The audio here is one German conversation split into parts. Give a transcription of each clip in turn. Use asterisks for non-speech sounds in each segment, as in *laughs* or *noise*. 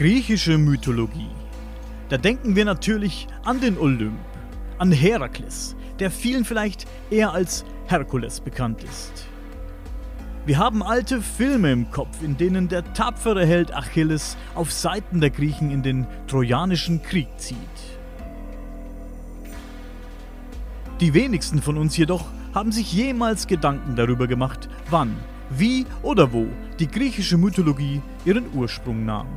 Griechische Mythologie. Da denken wir natürlich an den Olymp, an Herakles, der vielen vielleicht eher als Herkules bekannt ist. Wir haben alte Filme im Kopf, in denen der tapfere Held Achilles auf Seiten der Griechen in den Trojanischen Krieg zieht. Die wenigsten von uns jedoch haben sich jemals Gedanken darüber gemacht, wann, wie oder wo die griechische Mythologie ihren Ursprung nahm.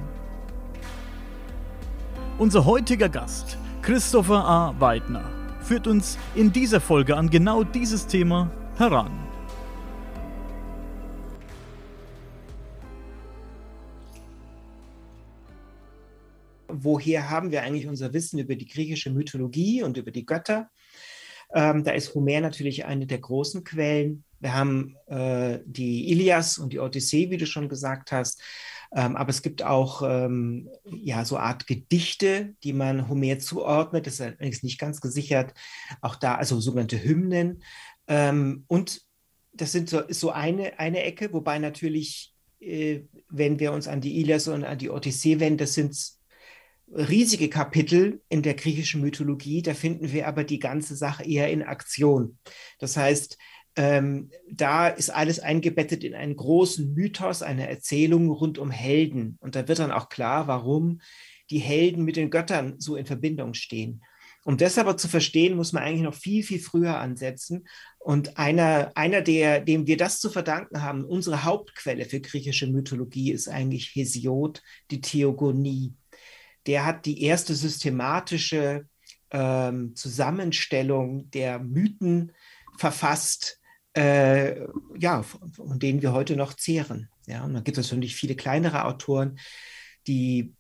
Unser heutiger Gast, Christopher A. Weidner, führt uns in dieser Folge an genau dieses Thema heran. Woher haben wir eigentlich unser Wissen über die griechische Mythologie und über die Götter? Ähm, da ist Homer natürlich eine der großen Quellen. Wir haben äh, die Ilias und die Odyssee, wie du schon gesagt hast. Ähm, aber es gibt auch ähm, ja, so Art Gedichte, die man Homer zuordnet. Das ist allerdings nicht ganz gesichert. Auch da, also sogenannte Hymnen. Ähm, und das sind so, ist so eine, eine Ecke, wobei natürlich, äh, wenn wir uns an die Ilias und an die Odyssee wenden, das sind riesige Kapitel in der griechischen Mythologie. Da finden wir aber die ganze Sache eher in Aktion. Das heißt, ähm, da ist alles eingebettet in einen großen Mythos, eine Erzählung rund um Helden. Und da wird dann auch klar, warum die Helden mit den Göttern so in Verbindung stehen. Um das aber zu verstehen, muss man eigentlich noch viel, viel früher ansetzen. Und einer, einer der, dem wir das zu verdanken haben, unsere Hauptquelle für griechische Mythologie ist eigentlich Hesiod, die Theogonie. Der hat die erste systematische ähm, Zusammenstellung der Mythen verfasst, äh, ja, von denen wir heute noch zehren. Ja, und dann gibt es natürlich viele kleinere Autoren, die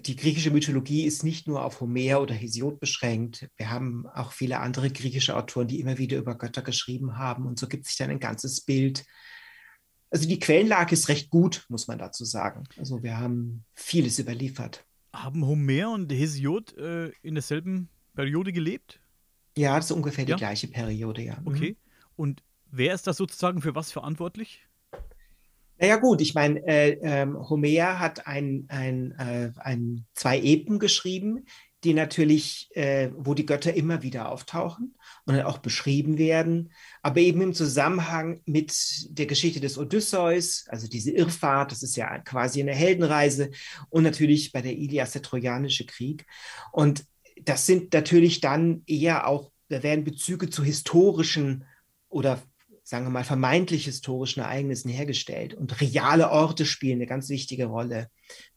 die griechische Mythologie ist nicht nur auf Homer oder Hesiod beschränkt. Wir haben auch viele andere griechische Autoren, die immer wieder über Götter geschrieben haben. Und so gibt sich dann ein ganzes Bild. Also die Quellenlage ist recht gut, muss man dazu sagen. Also wir haben vieles überliefert. Haben Homer und Hesiod äh, in derselben Periode gelebt? Ja, das ist ungefähr ja? die gleiche Periode, ja. Mhm. Okay. Und wer ist da sozusagen für was verantwortlich? Naja gut, ich meine, äh, äh, Homer hat ein, ein, äh, ein, zwei Epen geschrieben, die natürlich, äh, wo die Götter immer wieder auftauchen und auch beschrieben werden, aber eben im Zusammenhang mit der Geschichte des Odysseus, also diese Irrfahrt, das ist ja quasi eine Heldenreise und natürlich bei der Ilias der Trojanische Krieg. Und das sind natürlich dann eher auch, da werden Bezüge zu historischen oder sagen wir mal, vermeintlich historischen Ereignissen hergestellt. Und reale Orte spielen eine ganz wichtige Rolle,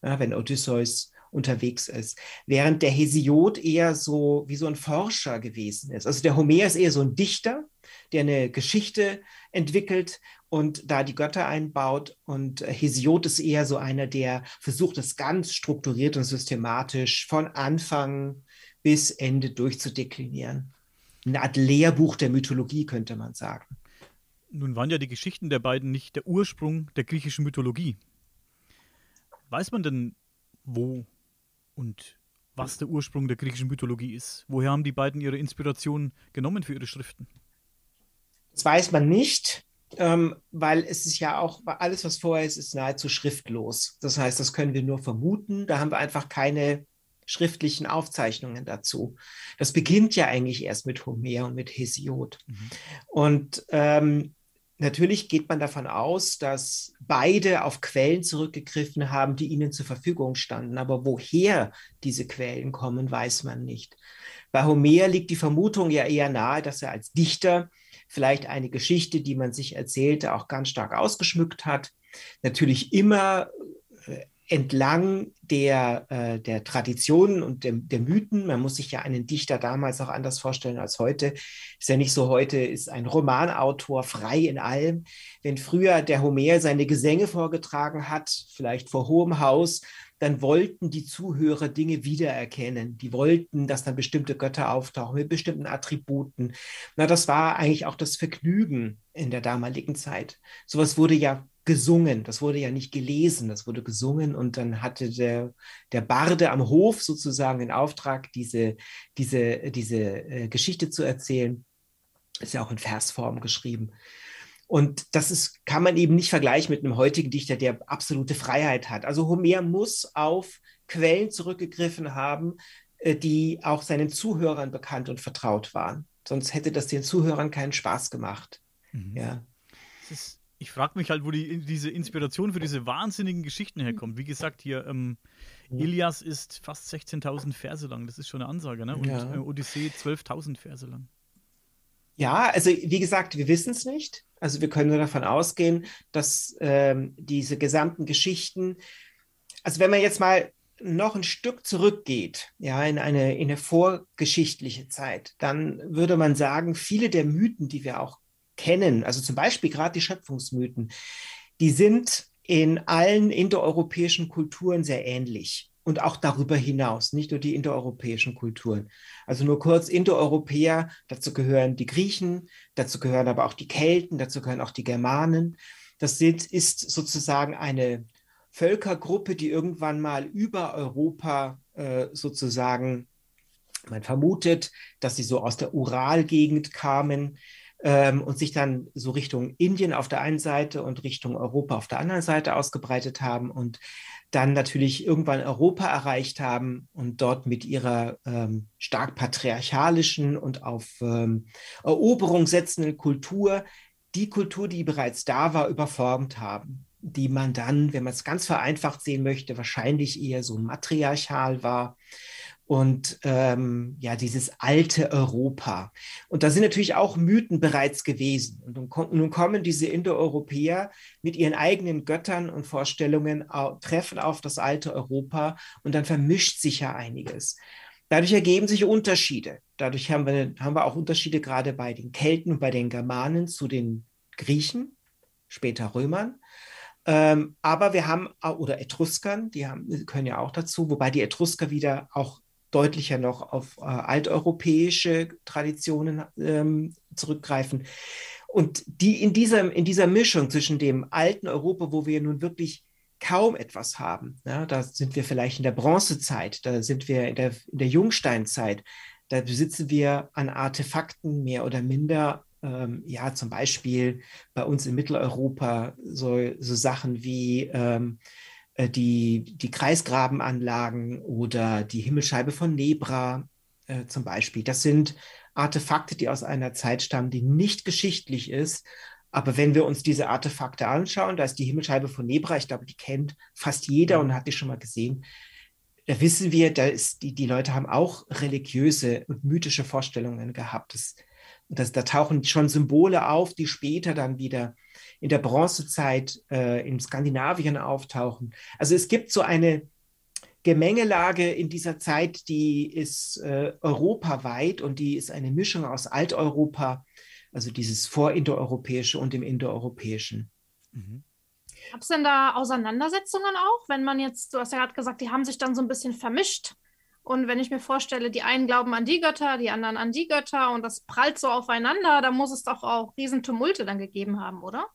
ja, wenn Odysseus unterwegs ist. Während der Hesiod eher so wie so ein Forscher gewesen ist. Also der Homer ist eher so ein Dichter, der eine Geschichte entwickelt und da die Götter einbaut. Und Hesiod ist eher so einer, der versucht, das ganz strukturiert und systematisch von Anfang bis Ende durchzudeklinieren. Eine Art Lehrbuch der Mythologie, könnte man sagen. Nun waren ja die Geschichten der beiden nicht der Ursprung der griechischen Mythologie. Weiß man denn, wo und was der Ursprung der griechischen Mythologie ist? Woher haben die beiden ihre Inspiration genommen für ihre Schriften? Das weiß man nicht, ähm, weil es ist ja auch, alles, was vorher ist, ist nahezu schriftlos. Das heißt, das können wir nur vermuten. Da haben wir einfach keine schriftlichen Aufzeichnungen dazu. Das beginnt ja eigentlich erst mit Homer und mit Hesiod. Mhm. Und ähm, Natürlich geht man davon aus, dass beide auf Quellen zurückgegriffen haben, die ihnen zur Verfügung standen. Aber woher diese Quellen kommen, weiß man nicht. Bei Homer liegt die Vermutung ja eher nahe, dass er als Dichter vielleicht eine Geschichte, die man sich erzählte, auch ganz stark ausgeschmückt hat. Natürlich immer entlang der, äh, der Traditionen und der, der Mythen. Man muss sich ja einen Dichter damals auch anders vorstellen als heute. Ist ja nicht so, heute ist ein Romanautor frei in allem. Wenn früher der Homer seine Gesänge vorgetragen hat, vielleicht vor hohem Haus, dann wollten die Zuhörer Dinge wiedererkennen. Die wollten, dass dann bestimmte Götter auftauchen mit bestimmten Attributen. Na, das war eigentlich auch das Vergnügen in der damaligen Zeit. Sowas wurde ja gesungen. Das wurde ja nicht gelesen, das wurde gesungen und dann hatte der, der Barde am Hof sozusagen den Auftrag, diese, diese, diese äh, Geschichte zu erzählen. Ist ja auch in Versform geschrieben. Und das ist, kann man eben nicht vergleichen mit einem heutigen Dichter, der absolute Freiheit hat. Also Homer muss auf Quellen zurückgegriffen haben, äh, die auch seinen Zuhörern bekannt und vertraut waren. Sonst hätte das den Zuhörern keinen Spaß gemacht. Mhm. Ja. Ist, ich frage mich halt, wo die, diese Inspiration für diese wahnsinnigen Geschichten herkommt. Wie gesagt, hier ähm, Ilias ist fast 16.000 Verse lang. Das ist schon eine Ansage, ne? Und ja. äh, Odyssee 12.000 Verse lang. Ja, also wie gesagt, wir wissen es nicht. Also wir können nur davon ausgehen, dass ähm, diese gesamten Geschichten, also wenn man jetzt mal noch ein Stück zurückgeht, ja, in eine, in eine vorgeschichtliche Zeit, dann würde man sagen, viele der Mythen, die wir auch kennen, also zum Beispiel gerade die Schöpfungsmythen, die sind in allen indoeuropäischen Kulturen sehr ähnlich und auch darüber hinaus, nicht nur die indoeuropäischen Kulturen. Also nur kurz, Indoeuropäer, dazu gehören die Griechen, dazu gehören aber auch die Kelten, dazu gehören auch die Germanen. Das ist sozusagen eine Völkergruppe, die irgendwann mal über Europa äh, sozusagen, man vermutet, dass sie so aus der Uralgegend kamen ähm, und sich dann so Richtung Indien auf der einen Seite und Richtung Europa auf der anderen Seite ausgebreitet haben und dann natürlich irgendwann Europa erreicht haben und dort mit ihrer ähm, stark patriarchalischen und auf ähm, Eroberung setzenden Kultur die Kultur, die bereits da war, überformt haben die man dann, wenn man es ganz vereinfacht sehen möchte, wahrscheinlich eher so matriarchal war. Und ähm, ja, dieses alte Europa. Und da sind natürlich auch Mythen bereits gewesen. Und nun, kommen diese Indoeuropäer mit ihren eigenen Göttern und Vorstellungen, treffen auf das alte Europa und dann vermischt sich ja einiges. Dadurch ergeben sich Unterschiede. Dadurch haben wir, haben wir auch Unterschiede gerade bei den Kelten und bei den Germanen zu den Griechen, später Römern. Ähm, aber wir haben, oder Etruskern, die haben, können ja auch dazu, wobei die Etrusker wieder auch deutlicher noch auf äh, alteuropäische Traditionen ähm, zurückgreifen. Und die in dieser, in dieser Mischung zwischen dem alten Europa, wo wir nun wirklich kaum etwas haben, ja, da sind wir vielleicht in der Bronzezeit, da sind wir in der, in der Jungsteinzeit, da besitzen wir an Artefakten mehr oder minder ähm, ja, zum Beispiel bei uns in Mitteleuropa so, so Sachen wie ähm, äh, die, die Kreisgrabenanlagen oder die Himmelscheibe von Nebra äh, zum Beispiel. Das sind Artefakte, die aus einer Zeit stammen, die nicht geschichtlich ist. Aber wenn wir uns diese Artefakte anschauen, da ist die Himmelscheibe von Nebra, ich glaube, die kennt fast jeder und hat die schon mal gesehen. Da wissen wir, da ist die, die Leute haben auch religiöse und mythische Vorstellungen gehabt. Das das, da tauchen schon Symbole auf, die später dann wieder in der Bronzezeit äh, in Skandinavien auftauchen. Also es gibt so eine Gemengelage in dieser Zeit, die ist äh, europaweit und die ist eine Mischung aus Alteuropa, also dieses vorindoeuropäische und dem indoeuropäischen. Mhm. Gab es denn da Auseinandersetzungen auch, wenn man jetzt, du hast ja gerade gesagt, die haben sich dann so ein bisschen vermischt. Und wenn ich mir vorstelle, die einen glauben an die Götter, die anderen an die Götter und das prallt so aufeinander, da muss es doch auch Riesentumulte dann gegeben haben, oder?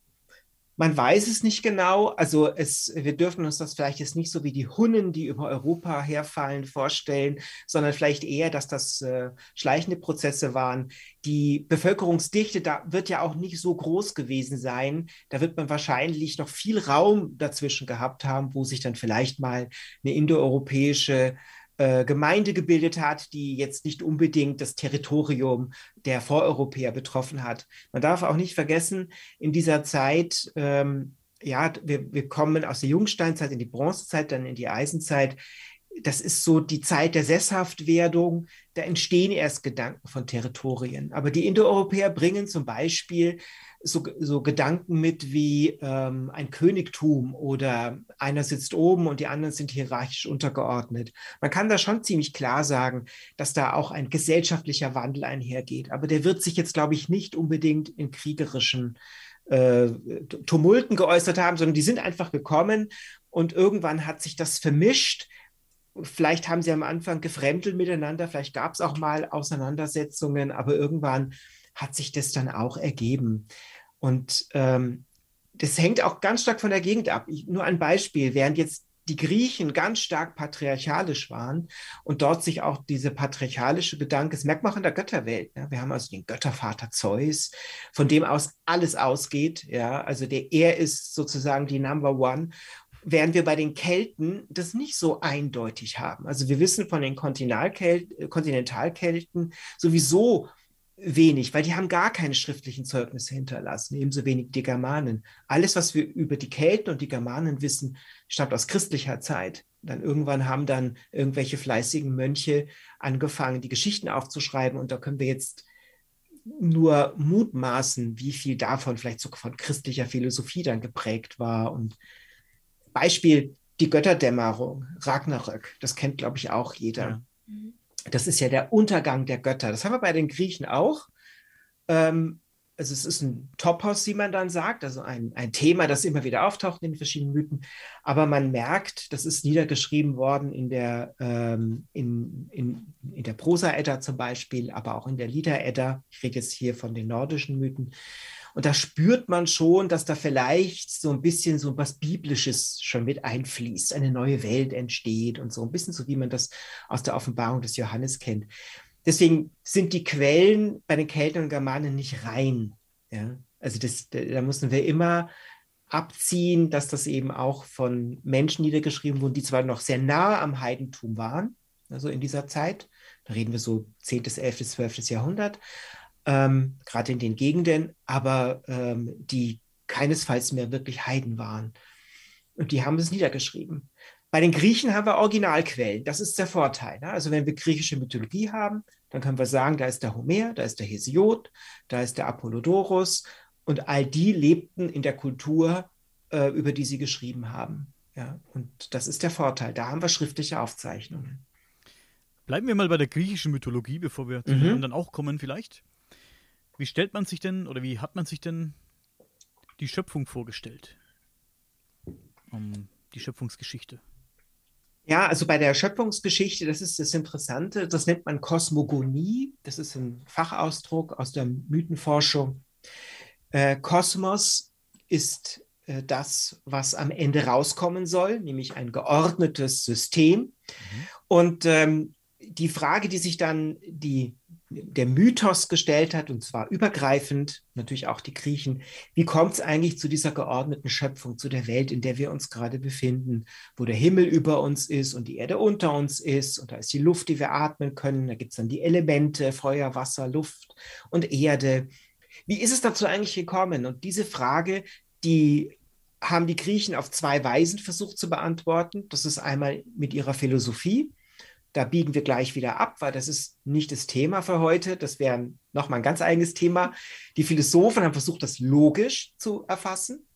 Man weiß es nicht genau. Also es, wir dürfen uns das vielleicht jetzt nicht so wie die Hunnen, die über Europa herfallen, vorstellen, sondern vielleicht eher, dass das äh, schleichende Prozesse waren. Die Bevölkerungsdichte, da wird ja auch nicht so groß gewesen sein. Da wird man wahrscheinlich noch viel Raum dazwischen gehabt haben, wo sich dann vielleicht mal eine indoeuropäische äh, Gemeinde gebildet hat, die jetzt nicht unbedingt das Territorium der Voreuropäer betroffen hat. Man darf auch nicht vergessen, in dieser Zeit, ähm, ja, wir, wir kommen aus der Jungsteinzeit in die Bronzezeit, dann in die Eisenzeit. Das ist so die Zeit der Sesshaftwerdung. Da entstehen erst Gedanken von Territorien. Aber die Indoeuropäer bringen zum Beispiel so, so Gedanken mit wie ähm, ein Königtum oder einer sitzt oben und die anderen sind hierarchisch untergeordnet. Man kann da schon ziemlich klar sagen, dass da auch ein gesellschaftlicher Wandel einhergeht. Aber der wird sich jetzt, glaube ich, nicht unbedingt in kriegerischen äh, Tumulten geäußert haben, sondern die sind einfach gekommen und irgendwann hat sich das vermischt. Vielleicht haben sie am Anfang gefremdelt miteinander, vielleicht gab es auch mal Auseinandersetzungen, aber irgendwann hat sich das dann auch ergeben. Und ähm, das hängt auch ganz stark von der Gegend ab. Ich, nur ein Beispiel, während jetzt die Griechen ganz stark patriarchalisch waren und dort sich auch diese patriarchalische Gedanke, das merkt man auch in der Götterwelt. Ne? Wir haben also den Göttervater Zeus, von dem aus alles ausgeht. Ja, also der er ist sozusagen die Number One während wir bei den Kelten das nicht so eindeutig haben. Also wir wissen von den Kontinentalkelten sowieso wenig, weil die haben gar keine schriftlichen Zeugnisse hinterlassen, ebenso wenig die Germanen. Alles, was wir über die Kelten und die Germanen wissen, stammt aus christlicher Zeit. Dann irgendwann haben dann irgendwelche fleißigen Mönche angefangen, die Geschichten aufzuschreiben und da können wir jetzt nur mutmaßen, wie viel davon vielleicht sogar von christlicher Philosophie dann geprägt war. Und Beispiel die Götterdämmerung, Ragnarök, das kennt, glaube ich, auch jeder. Ja. Das ist ja der Untergang der Götter. Das haben wir bei den Griechen auch. Ähm, also es ist ein Topos, wie man dann sagt, also ein, ein Thema, das immer wieder auftaucht in den verschiedenen Mythen. Aber man merkt, das ist niedergeschrieben worden in der, ähm, in, in, in der Prosa-Edda zum Beispiel, aber auch in der Lieder-Edda. Ich rede jetzt hier von den nordischen Mythen. Und da spürt man schon, dass da vielleicht so ein bisschen so was Biblisches schon mit einfließt, eine neue Welt entsteht und so ein bisschen so, wie man das aus der Offenbarung des Johannes kennt. Deswegen sind die Quellen bei den Kelten und Germanen nicht rein. Ja? Also das, da müssen wir immer abziehen, dass das eben auch von Menschen niedergeschrieben wurden, die zwar noch sehr nah am Heidentum waren, also in dieser Zeit, da reden wir so 10., 11., 12. Jahrhundert, ähm, gerade in den Gegenden, aber ähm, die keinesfalls mehr wirklich Heiden waren. Und die haben es niedergeschrieben. Bei den Griechen haben wir Originalquellen. Das ist der Vorteil. Ne? Also wenn wir griechische Mythologie haben, dann können wir sagen, da ist der Homer, da ist der Hesiod, da ist der Apollodorus und all die lebten in der Kultur, äh, über die sie geschrieben haben. Ja, und das ist der Vorteil. Da haben wir schriftliche Aufzeichnungen. Bleiben wir mal bei der griechischen Mythologie, bevor wir zu mhm. den anderen auch kommen, vielleicht. Wie stellt man sich denn oder wie hat man sich denn die Schöpfung vorgestellt? Um, die Schöpfungsgeschichte. Ja, also bei der Schöpfungsgeschichte, das ist das Interessante, das nennt man Kosmogonie, das ist ein Fachausdruck aus der Mythenforschung. Äh, Kosmos ist äh, das, was am Ende rauskommen soll, nämlich ein geordnetes System. Mhm. Und ähm, die Frage, die sich dann die der Mythos gestellt hat, und zwar übergreifend, natürlich auch die Griechen. Wie kommt es eigentlich zu dieser geordneten Schöpfung, zu der Welt, in der wir uns gerade befinden, wo der Himmel über uns ist und die Erde unter uns ist und da ist die Luft, die wir atmen können, da gibt es dann die Elemente, Feuer, Wasser, Luft und Erde. Wie ist es dazu eigentlich gekommen? Und diese Frage, die haben die Griechen auf zwei Weisen versucht zu beantworten. Das ist einmal mit ihrer Philosophie, da biegen wir gleich wieder ab, weil das ist nicht das Thema für heute. Das wäre nochmal ein ganz eigenes Thema. Die Philosophen haben versucht, das logisch zu erfassen.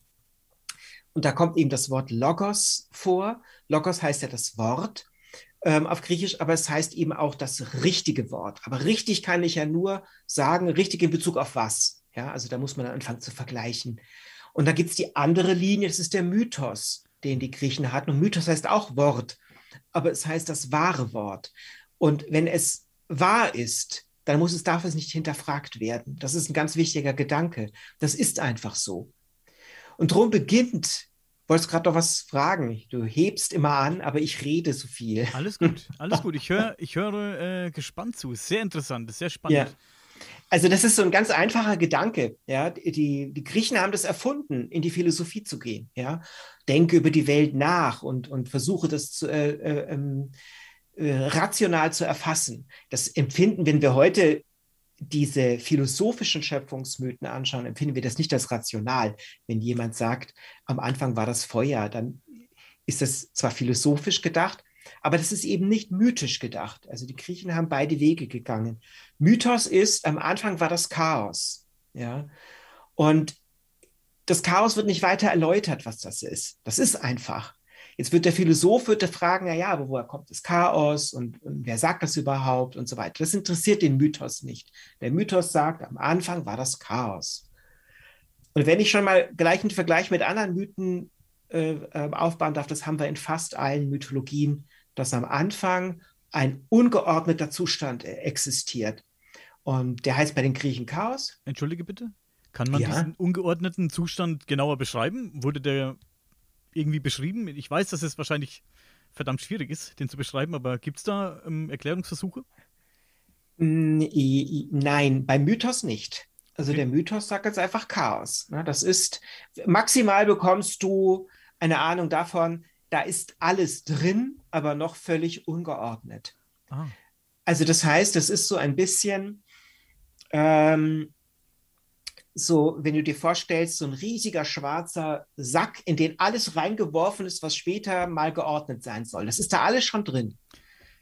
Und da kommt eben das Wort Logos vor. Logos heißt ja das Wort ähm, auf Griechisch, aber es heißt eben auch das richtige Wort. Aber richtig kann ich ja nur sagen, richtig in Bezug auf was. Ja, also da muss man dann anfangen zu vergleichen. Und da gibt es die andere Linie, das ist der Mythos, den die Griechen hatten. Und Mythos heißt auch Wort aber es heißt das wahre Wort. Und wenn es wahr ist, dann muss es dafür nicht hinterfragt werden. Das ist ein ganz wichtiger Gedanke. Das ist einfach so. Und darum beginnt, wolltest gerade noch was fragen? Du hebst immer an, aber ich rede so viel. Alles gut, *laughs* alles gut. Ich höre ich hör, äh, gespannt zu. Sehr interessant, sehr spannend. Ja. Also das ist so ein ganz einfacher Gedanke. Ja, die, die Griechen haben das erfunden, in die Philosophie zu gehen. Ja, denke über die Welt nach und, und versuche das zu, äh, äh, ähm, äh, rational zu erfassen. Das empfinden, wenn wir heute diese philosophischen Schöpfungsmythen anschauen, empfinden wir das nicht als rational. Wenn jemand sagt, am Anfang war das Feuer, dann ist das zwar philosophisch gedacht, aber das ist eben nicht mythisch gedacht. Also die Griechen haben beide Wege gegangen. Mythos ist, am Anfang war das Chaos. Ja. Und das Chaos wird nicht weiter erläutert, was das ist. Das ist einfach. Jetzt wird der Philosoph wird fragen, na ja, aber woher kommt das Chaos und, und, wer sagt das überhaupt und so weiter. Das interessiert den Mythos nicht. Der Mythos sagt, am Anfang war das Chaos. Und wenn ich schon mal gleich einen Vergleich mit anderen Mythen äh, äh aufbauen darf, das haben wir in fast allen Mythologien dass am Anfang ein ungeordneter Zustand existiert. Und der heißt bei den Griechen Chaos. Entschuldige bitte. Kann man ja. diesen ungeordneten Zustand genauer beschreiben? Wurde der irgendwie beschrieben? Ich weiß, dass es wahrscheinlich verdammt schwierig ist, den zu beschreiben, aber gibt es da ähm, Erklärungsversuche? Nein, beim Mythos nicht. Also okay. der Mythos sagt jetzt einfach Chaos. Ne? Das ist, maximal bekommst du eine Ahnung davon, da ist alles drin, aber noch völlig ungeordnet. Ah. Also das heißt, das ist so ein bisschen ähm, so, wenn du dir vorstellst, so ein riesiger schwarzer Sack, in den alles reingeworfen ist, was später mal geordnet sein soll. Das ist da alles schon drin.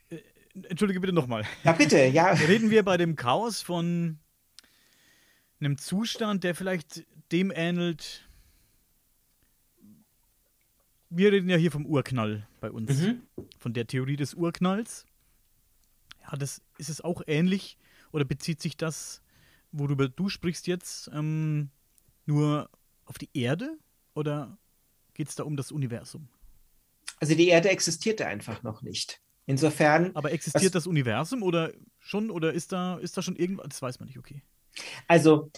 Äh, entschuldige bitte nochmal. Ja, bitte, ja. *laughs* Reden wir bei dem Chaos von einem Zustand, der vielleicht dem ähnelt. Wir reden ja hier vom Urknall bei uns. Mhm. Von der Theorie des Urknalls. Ja, das ist es auch ähnlich. Oder bezieht sich das, worüber du sprichst jetzt, ähm, nur auf die Erde? Oder geht es da um das Universum? Also die Erde existierte einfach noch nicht. Insofern. Aber existiert das Universum oder schon? Oder ist da, ist da schon irgendwas? Das weiß man nicht, okay. Also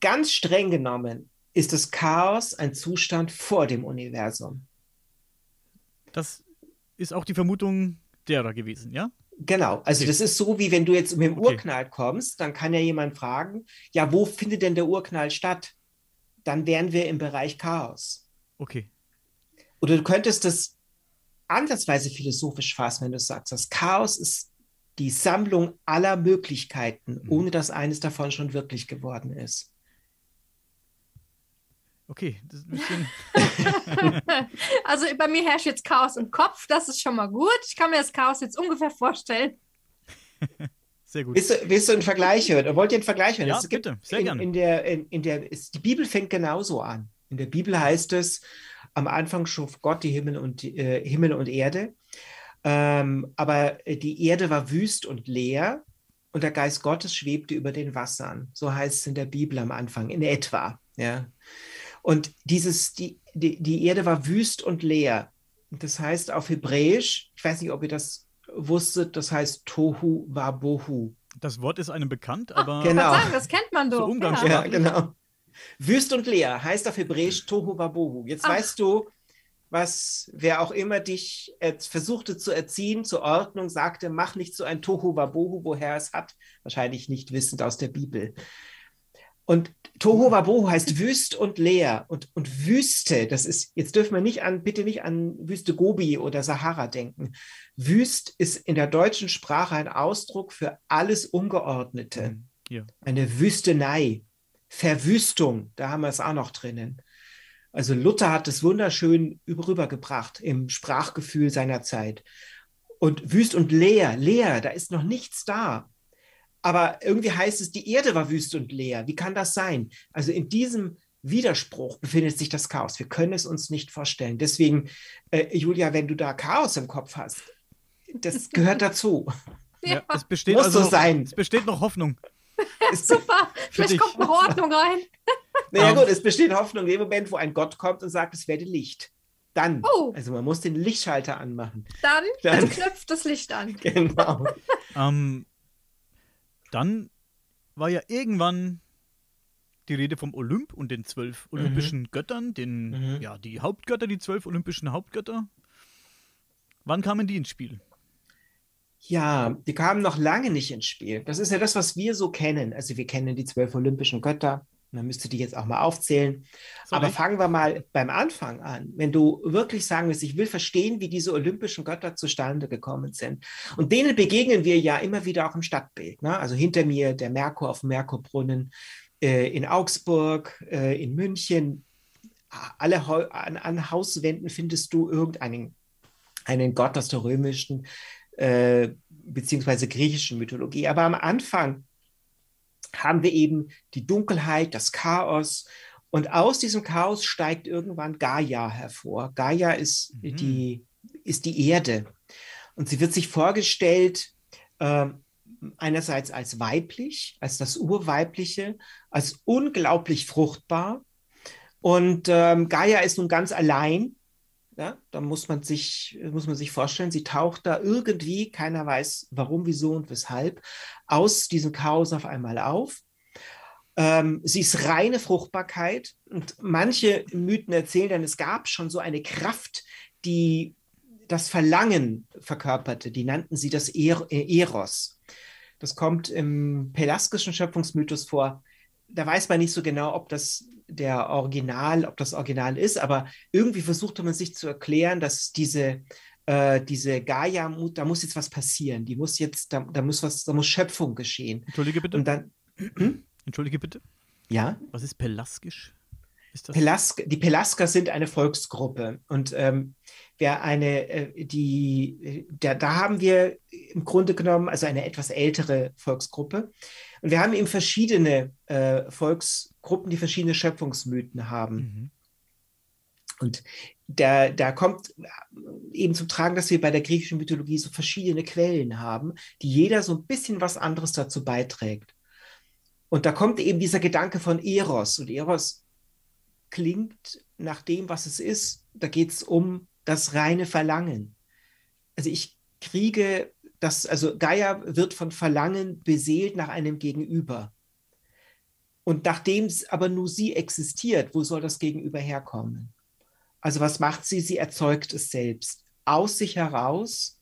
ganz streng genommen ist das Chaos ein Zustand vor dem Universum. Das ist auch die Vermutung derer gewesen, ja? Genau, also okay. das ist so, wie wenn du jetzt mit dem okay. Urknall kommst, dann kann ja jemand fragen, ja, wo findet denn der Urknall statt? Dann wären wir im Bereich Chaos. Okay. Oder du könntest das ansatzweise philosophisch fassen, wenn du sagst, das Chaos ist die Sammlung aller Möglichkeiten, mhm. ohne dass eines davon schon wirklich geworden ist. Okay, das ist ein bisschen. *laughs* also bei mir herrscht jetzt Chaos im Kopf, das ist schon mal gut. Ich kann mir das Chaos jetzt ungefähr vorstellen. *laughs* Sehr gut. Willst du, willst du einen Vergleich hören? Wollt ihr einen Vergleich hören? Ja, es bitte, sehr in, gerne. In der, in, in der, ist, die Bibel fängt genauso an. In der Bibel heißt es, am Anfang schuf Gott die Himmel und, äh, Himmel und Erde. Ähm, aber die Erde war wüst und leer und der Geist Gottes schwebte über den Wassern. So heißt es in der Bibel am Anfang, in etwa. Ja. Und dieses, die, die, die Erde war wüst und leer. Das heißt auf Hebräisch, ich weiß nicht, ob ihr das wusstet, das heißt Tohu Wabohu. Das Wort ist einem bekannt, ah, aber. genau. Sagen, das kennt man doch. So ja. ja, genau. Wüst und leer heißt auf Hebräisch Tohu Wabohu. Jetzt Ach. weißt du, was wer auch immer dich versuchte zu erziehen, zur Ordnung, sagte, mach nicht so ein Tohu Wabohu, woher es hat, wahrscheinlich nicht wissend aus der Bibel. Und Tohu Wabohu heißt Wüst und leer. Und, und Wüste, das ist, jetzt dürfen wir nicht an, bitte nicht an Wüste Gobi oder Sahara denken. Wüst ist in der deutschen Sprache ein Ausdruck für alles Ungeordnete. Mhm. Ja. Eine Wüstenei. Verwüstung, da haben wir es auch noch drinnen. Also Luther hat es wunderschön rübergebracht im Sprachgefühl seiner Zeit. Und wüst und leer, leer, da ist noch nichts da. Aber irgendwie heißt es, die Erde war wüst und leer. Wie kann das sein? Also in diesem Widerspruch befindet sich das Chaos. Wir können es uns nicht vorstellen. Deswegen, äh, Julia, wenn du da Chaos im Kopf hast, das *laughs* gehört dazu. Ja, es besteht Muss also so sein. Es besteht noch Hoffnung. *laughs* Super, vielleicht kommt noch Ordnung rein. *laughs* naja, gut, es besteht Hoffnung in dem Moment, wo ein Gott kommt und sagt, es werde Licht. Dann, oh. also man muss den Lichtschalter anmachen. Dann, Dann also knöpft das Licht an. Genau. ähm, dann war ja irgendwann die Rede vom Olymp und den zwölf mhm. olympischen mhm. Göttern, den, mhm. ja, die Hauptgötter, die zwölf olympischen Hauptgötter. Wann kamen die ins Spiel? Ja, die kamen noch lange nicht ins Spiel. Das ist ja das, was wir so kennen. Also wir kennen die zwölf olympischen Götter, man müsste die jetzt auch mal aufzählen. Sorry. Aber fangen wir mal beim Anfang an. Wenn du wirklich sagen willst, ich will verstehen, wie diese olympischen Götter zustande gekommen sind. Und denen begegnen wir ja immer wieder auch im Stadtbild. Ne? Also hinter mir der Merkur auf dem Merkurbrunnen, äh, in Augsburg, äh, in München. Alle an, an, Hauswänden findest du irgendeinen einen Gott aus der römischen äh, beziehungsweise griechischen Mythologie. Aber am Anfang haben wir eben die Dunkelheit, das Chaos. Und aus diesem Chaos steigt irgendwann Gaia hervor. Gaia ist, mhm. die, ist die Erde. Und sie wird sich vorgestellt, äh, einerseits als weiblich, als das Urweibliche, als unglaublich fruchtbar. Und ähm, Gaia ist nun ganz allein. Ja, da muss man, sich, muss man sich vorstellen, sie taucht da irgendwie, keiner weiß warum, wieso und weshalb, aus diesem Chaos auf einmal auf. Ähm, sie ist reine Fruchtbarkeit. Und manche Mythen erzählen dann, es gab schon so eine Kraft, die das Verlangen verkörperte. Die nannten sie das äh, Eros. Das kommt im pelaskischen Schöpfungsmythos vor. Da weiß man nicht so genau, ob das der Original, ob das Original ist, aber irgendwie versuchte man sich zu erklären, dass diese, äh, diese Gaia, da muss jetzt was passieren. Die muss jetzt, da, da muss was, da muss Schöpfung geschehen. Entschuldige bitte. Und dann, hm? Entschuldige bitte. Ja. Was ist pelaskisch? Ist Pelask die Pelasker sind eine Volksgruppe und ähm, wer eine, äh, die, da, da haben wir im Grunde genommen also eine etwas ältere Volksgruppe und wir haben eben verschiedene äh, Volksgruppen, die verschiedene Schöpfungsmythen haben. Mhm. Und da, da kommt eben zum Tragen, dass wir bei der griechischen Mythologie so verschiedene Quellen haben, die jeder so ein bisschen was anderes dazu beiträgt. Und da kommt eben dieser Gedanke von Eros. Und Eros klingt nach dem, was es ist. Da geht es um das reine Verlangen. Also ich kriege das, also Gaia wird von Verlangen beseelt nach einem Gegenüber. Und nachdem aber nur sie existiert, wo soll das Gegenüber herkommen? Also was macht sie? Sie erzeugt es selbst. Aus sich heraus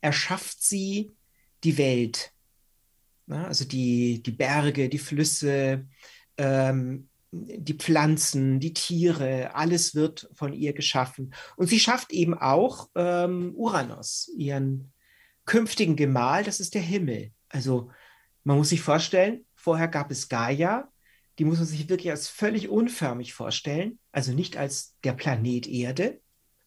erschafft sie die Welt. also die, die Berge, die Flüsse, ähm, die Pflanzen, die Tiere, alles wird von ihr geschaffen. Und sie schafft eben auch ähm, Uranus, ihren künftigen Gemahl, das ist der Himmel. Also man muss sich vorstellen, vorher gab es Gaia, die muss man sich wirklich als völlig unförmig vorstellen, also nicht als der Planet Erde,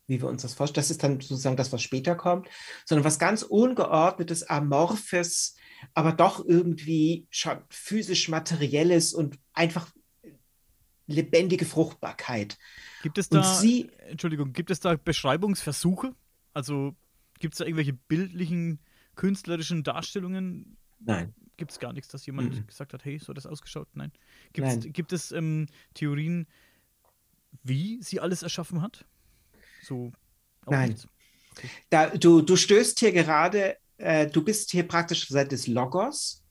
wie wir uns das vorstellen. Das ist dann sozusagen das, was später kommt, sondern was ganz ungeordnetes, amorphes, aber doch irgendwie physisch materielles und einfach lebendige Fruchtbarkeit. Gibt es da, sie, Entschuldigung, gibt es da Beschreibungsversuche? Also gibt es da irgendwelche bildlichen, künstlerischen Darstellungen? Nein. Gibt es gar nichts, dass jemand mhm. gesagt hat, hey, so hat das ausgeschaut? Nein. Gibt's, Nein. Gibt es ähm, Theorien, wie sie alles erschaffen hat? So. Nein. Okay. Da, du, du stößt hier gerade, äh, du bist hier praktisch seit des Logos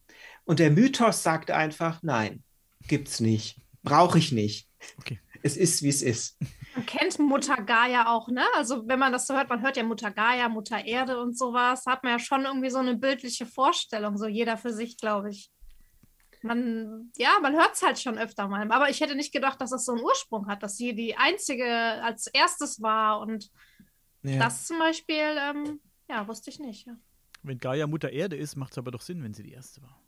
und der Mythos sagt einfach, nein, gibt's nicht. Brauche ich nicht. Okay. Es ist, wie es ist. Man kennt Mutter Gaia auch, ne? Also wenn man das so hört, man hört ja Mutter Gaia, Mutter Erde und sowas, hat man ja schon irgendwie so eine bildliche Vorstellung, so jeder für sich, glaube ich. Man, ja, man hört es halt schon öfter mal. Aber ich hätte nicht gedacht, dass es so einen Ursprung hat, dass sie die einzige als erstes war. Und ja. das zum Beispiel, ähm, ja, wusste ich nicht. Ja. Wenn Gaia Mutter Erde ist, macht es aber doch Sinn, wenn sie die erste war.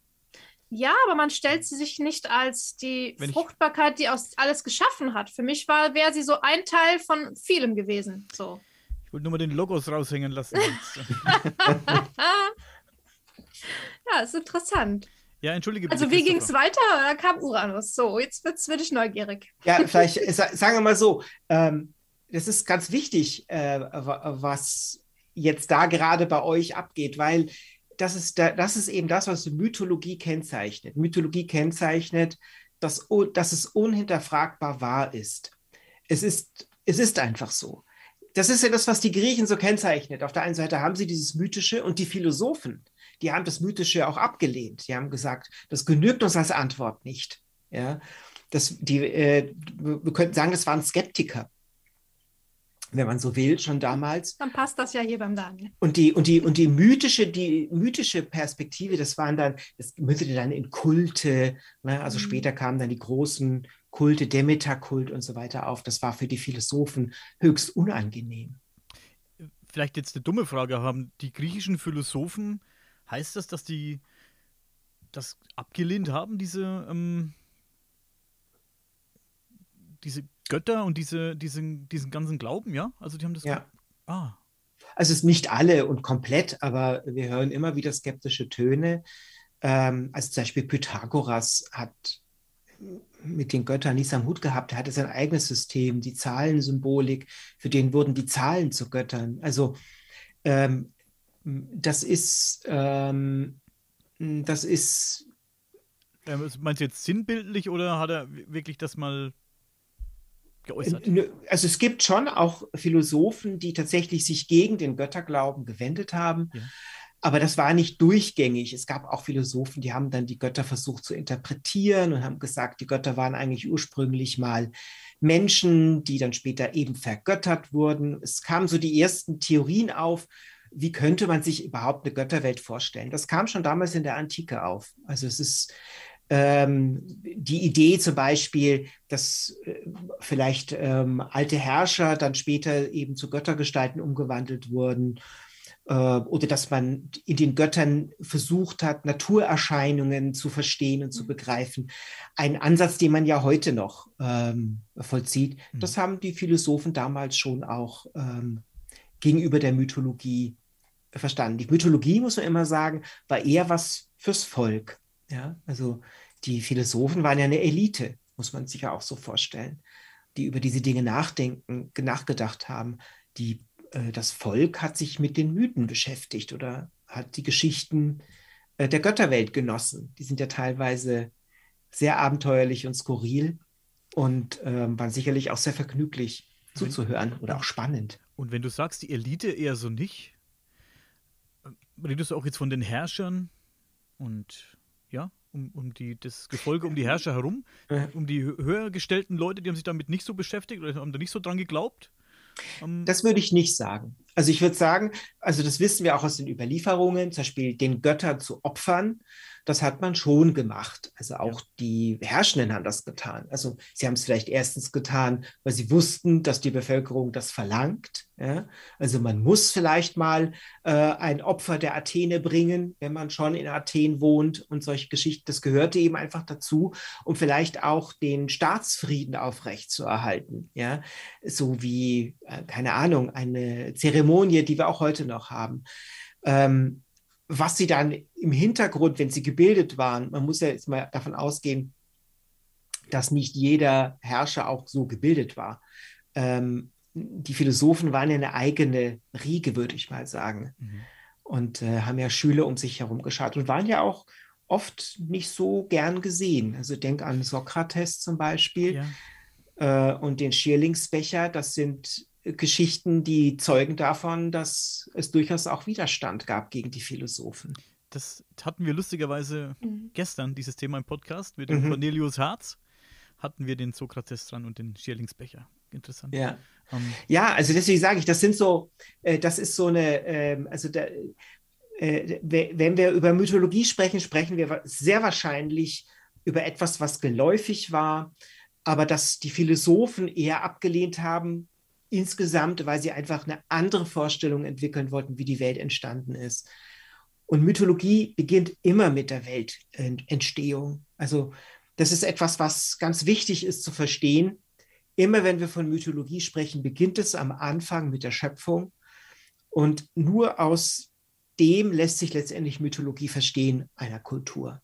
Ja, aber man stellt sie sich nicht als die Wenn Fruchtbarkeit, die aus alles geschaffen hat. Für mich wäre sie so ein Teil von vielem gewesen. So. Ich wollte nur mal den Logos raushängen lassen. *laughs* ja, ist interessant. Ja, entschuldige bitte. Also wie ging es weiter? Da kam Uranus. So, jetzt wird ich neugierig. Ja, vielleicht sagen wir mal so, ähm, das ist ganz wichtig, äh, was jetzt da gerade bei euch abgeht, weil das ist, das ist eben das, was Mythologie kennzeichnet. Mythologie kennzeichnet, dass, dass es unhinterfragbar wahr ist. Es, ist. es ist einfach so. Das ist ja das, was die Griechen so kennzeichnet. Auf der einen Seite haben sie dieses Mythische und die Philosophen, die haben das Mythische auch abgelehnt. Die haben gesagt, das genügt uns als Antwort nicht. Ja, das, die, äh, wir könnten sagen, das waren Skeptiker wenn man so will, schon damals. Dann passt das ja hier beim Daniel. Und die, und die, und die mythische, die mythische Perspektive, das waren dann, das mündete dann in Kulte, ne? also mhm. später kamen dann die großen Kulte, Demeter-Kult und so weiter auf. Das war für die Philosophen höchst unangenehm. Vielleicht jetzt eine dumme Frage haben. Die griechischen Philosophen, heißt das, dass die das abgelehnt haben, diese, ähm, diese Götter und diese, diesen, diesen ganzen Glauben, ja? Also die haben das. Ja. Ah. Also es ist nicht alle und komplett, aber wir hören immer wieder skeptische Töne. Ähm, also zum Beispiel Pythagoras hat mit den Göttern nichts am Hut gehabt. Er hatte sein eigenes System, die Zahlensymbolik, für den wurden die Zahlen zu Göttern. Also ähm, das ist, ähm, das ist. Ähm, meinst du jetzt sinnbildlich oder hat er wirklich das mal geäußert? Also es gibt schon auch Philosophen, die tatsächlich sich gegen den Götterglauben gewendet haben. Ja. Aber das war nicht durchgängig. Es gab auch Philosophen, die haben dann die Götter versucht zu interpretieren und haben gesagt, die Götter waren eigentlich ursprünglich mal Menschen, die dann später eben vergöttert wurden. Es kamen so die ersten Theorien auf, wie könnte man sich überhaupt eine Götterwelt vorstellen. Das kam schon damals in der Antike auf. Also es ist die Idee zum Beispiel, dass äh, vielleicht ähm, alte Herrscher dann später eben zu Göttergestalten umgewandelt wurden äh, oder dass man in den Göttern versucht hat, Naturerscheinungen zu verstehen und zu mhm. begreifen. Ein Ansatz, den man ja heute noch ähm, vollzieht. Mhm. Das haben die Philosophen damals schon auch ähm, gegenüber der Mythologie verstanden. Die Mythologie, muss man immer sagen, war eher was fürs Volk. Ja, also die Philosophen waren ja eine Elite, muss man sich ja auch so vorstellen, die über diese Dinge nachdenken, nachgedacht haben. Die äh, das Volk hat sich mit den Mythen beschäftigt oder hat die Geschichten äh, der Götterwelt genossen. Die sind ja teilweise sehr abenteuerlich und skurril und ähm, waren sicherlich auch sehr vergnüglich zuzuhören oder auch spannend. Und wenn du sagst, die Elite eher so nicht, äh, redest du auch jetzt von den Herrschern und ja, um, um die, das Gefolge um die Herrscher herum, um die höher gestellten Leute, die haben sich damit nicht so beschäftigt oder haben da nicht so dran geglaubt? Um das würde ich nicht sagen. Also ich würde sagen, also das wissen wir auch aus den Überlieferungen, zum Beispiel den Göttern zu opfern, das hat man schon gemacht. Also auch ja. die Herrschenden haben das getan. Also sie haben es vielleicht erstens getan, weil sie wussten, dass die Bevölkerung das verlangt. Ja? Also man muss vielleicht mal äh, ein Opfer der Athene bringen, wenn man schon in Athen wohnt und solche Geschichten. Das gehörte eben einfach dazu, um vielleicht auch den Staatsfrieden aufrechtzuerhalten. Ja? So wie, äh, keine Ahnung, eine Zeremonie, die wir auch heute noch haben. Ähm, was sie dann im Hintergrund, wenn sie gebildet waren, man muss ja jetzt mal davon ausgehen, dass nicht jeder Herrscher auch so gebildet war. Ähm, die Philosophen waren ja eine eigene Riege, würde ich mal sagen. Mhm. Und äh, haben ja Schüler um sich herum geschaut und waren ja auch oft nicht so gern gesehen. Also denk an Sokrates zum Beispiel ja. äh, und den Schierlingsbecher. Das sind Geschichten, die zeugen davon, dass es durchaus auch Widerstand gab gegen die Philosophen. Das hatten wir lustigerweise mhm. gestern, dieses Thema im Podcast mit dem mhm. Cornelius Harz. Hatten wir den Sokrates dran und den Schierlingsbecher. Interessant. Ja, um, ähm, ja also deswegen sage ich, das sind so, äh, das ist so eine, äh, also da, äh, wenn wir über Mythologie sprechen, sprechen wir sehr wahrscheinlich über etwas, was geläufig war, aber das die Philosophen eher abgelehnt haben, insgesamt, weil sie einfach eine andere Vorstellung entwickeln wollten, wie die Welt entstanden ist. Und Mythologie beginnt immer mit der Weltentstehung. Also das ist etwas, was ganz wichtig ist zu verstehen. Immer wenn wir von Mythologie sprechen, beginnt es am Anfang mit der Schöpfung. Und nur aus dem lässt sich letztendlich Mythologie verstehen einer Kultur.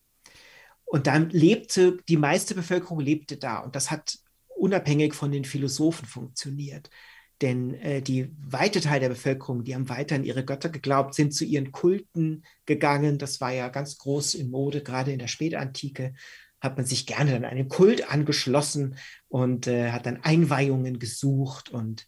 Und dann lebte, die meiste Bevölkerung lebte da. Und das hat unabhängig von den Philosophen funktioniert. Denn äh, die weite Teil der Bevölkerung, die haben weiter an ihre Götter geglaubt, sind zu ihren Kulten gegangen. Das war ja ganz groß in Mode, gerade in der Spätantike hat man sich gerne an einen Kult angeschlossen und äh, hat dann Einweihungen gesucht und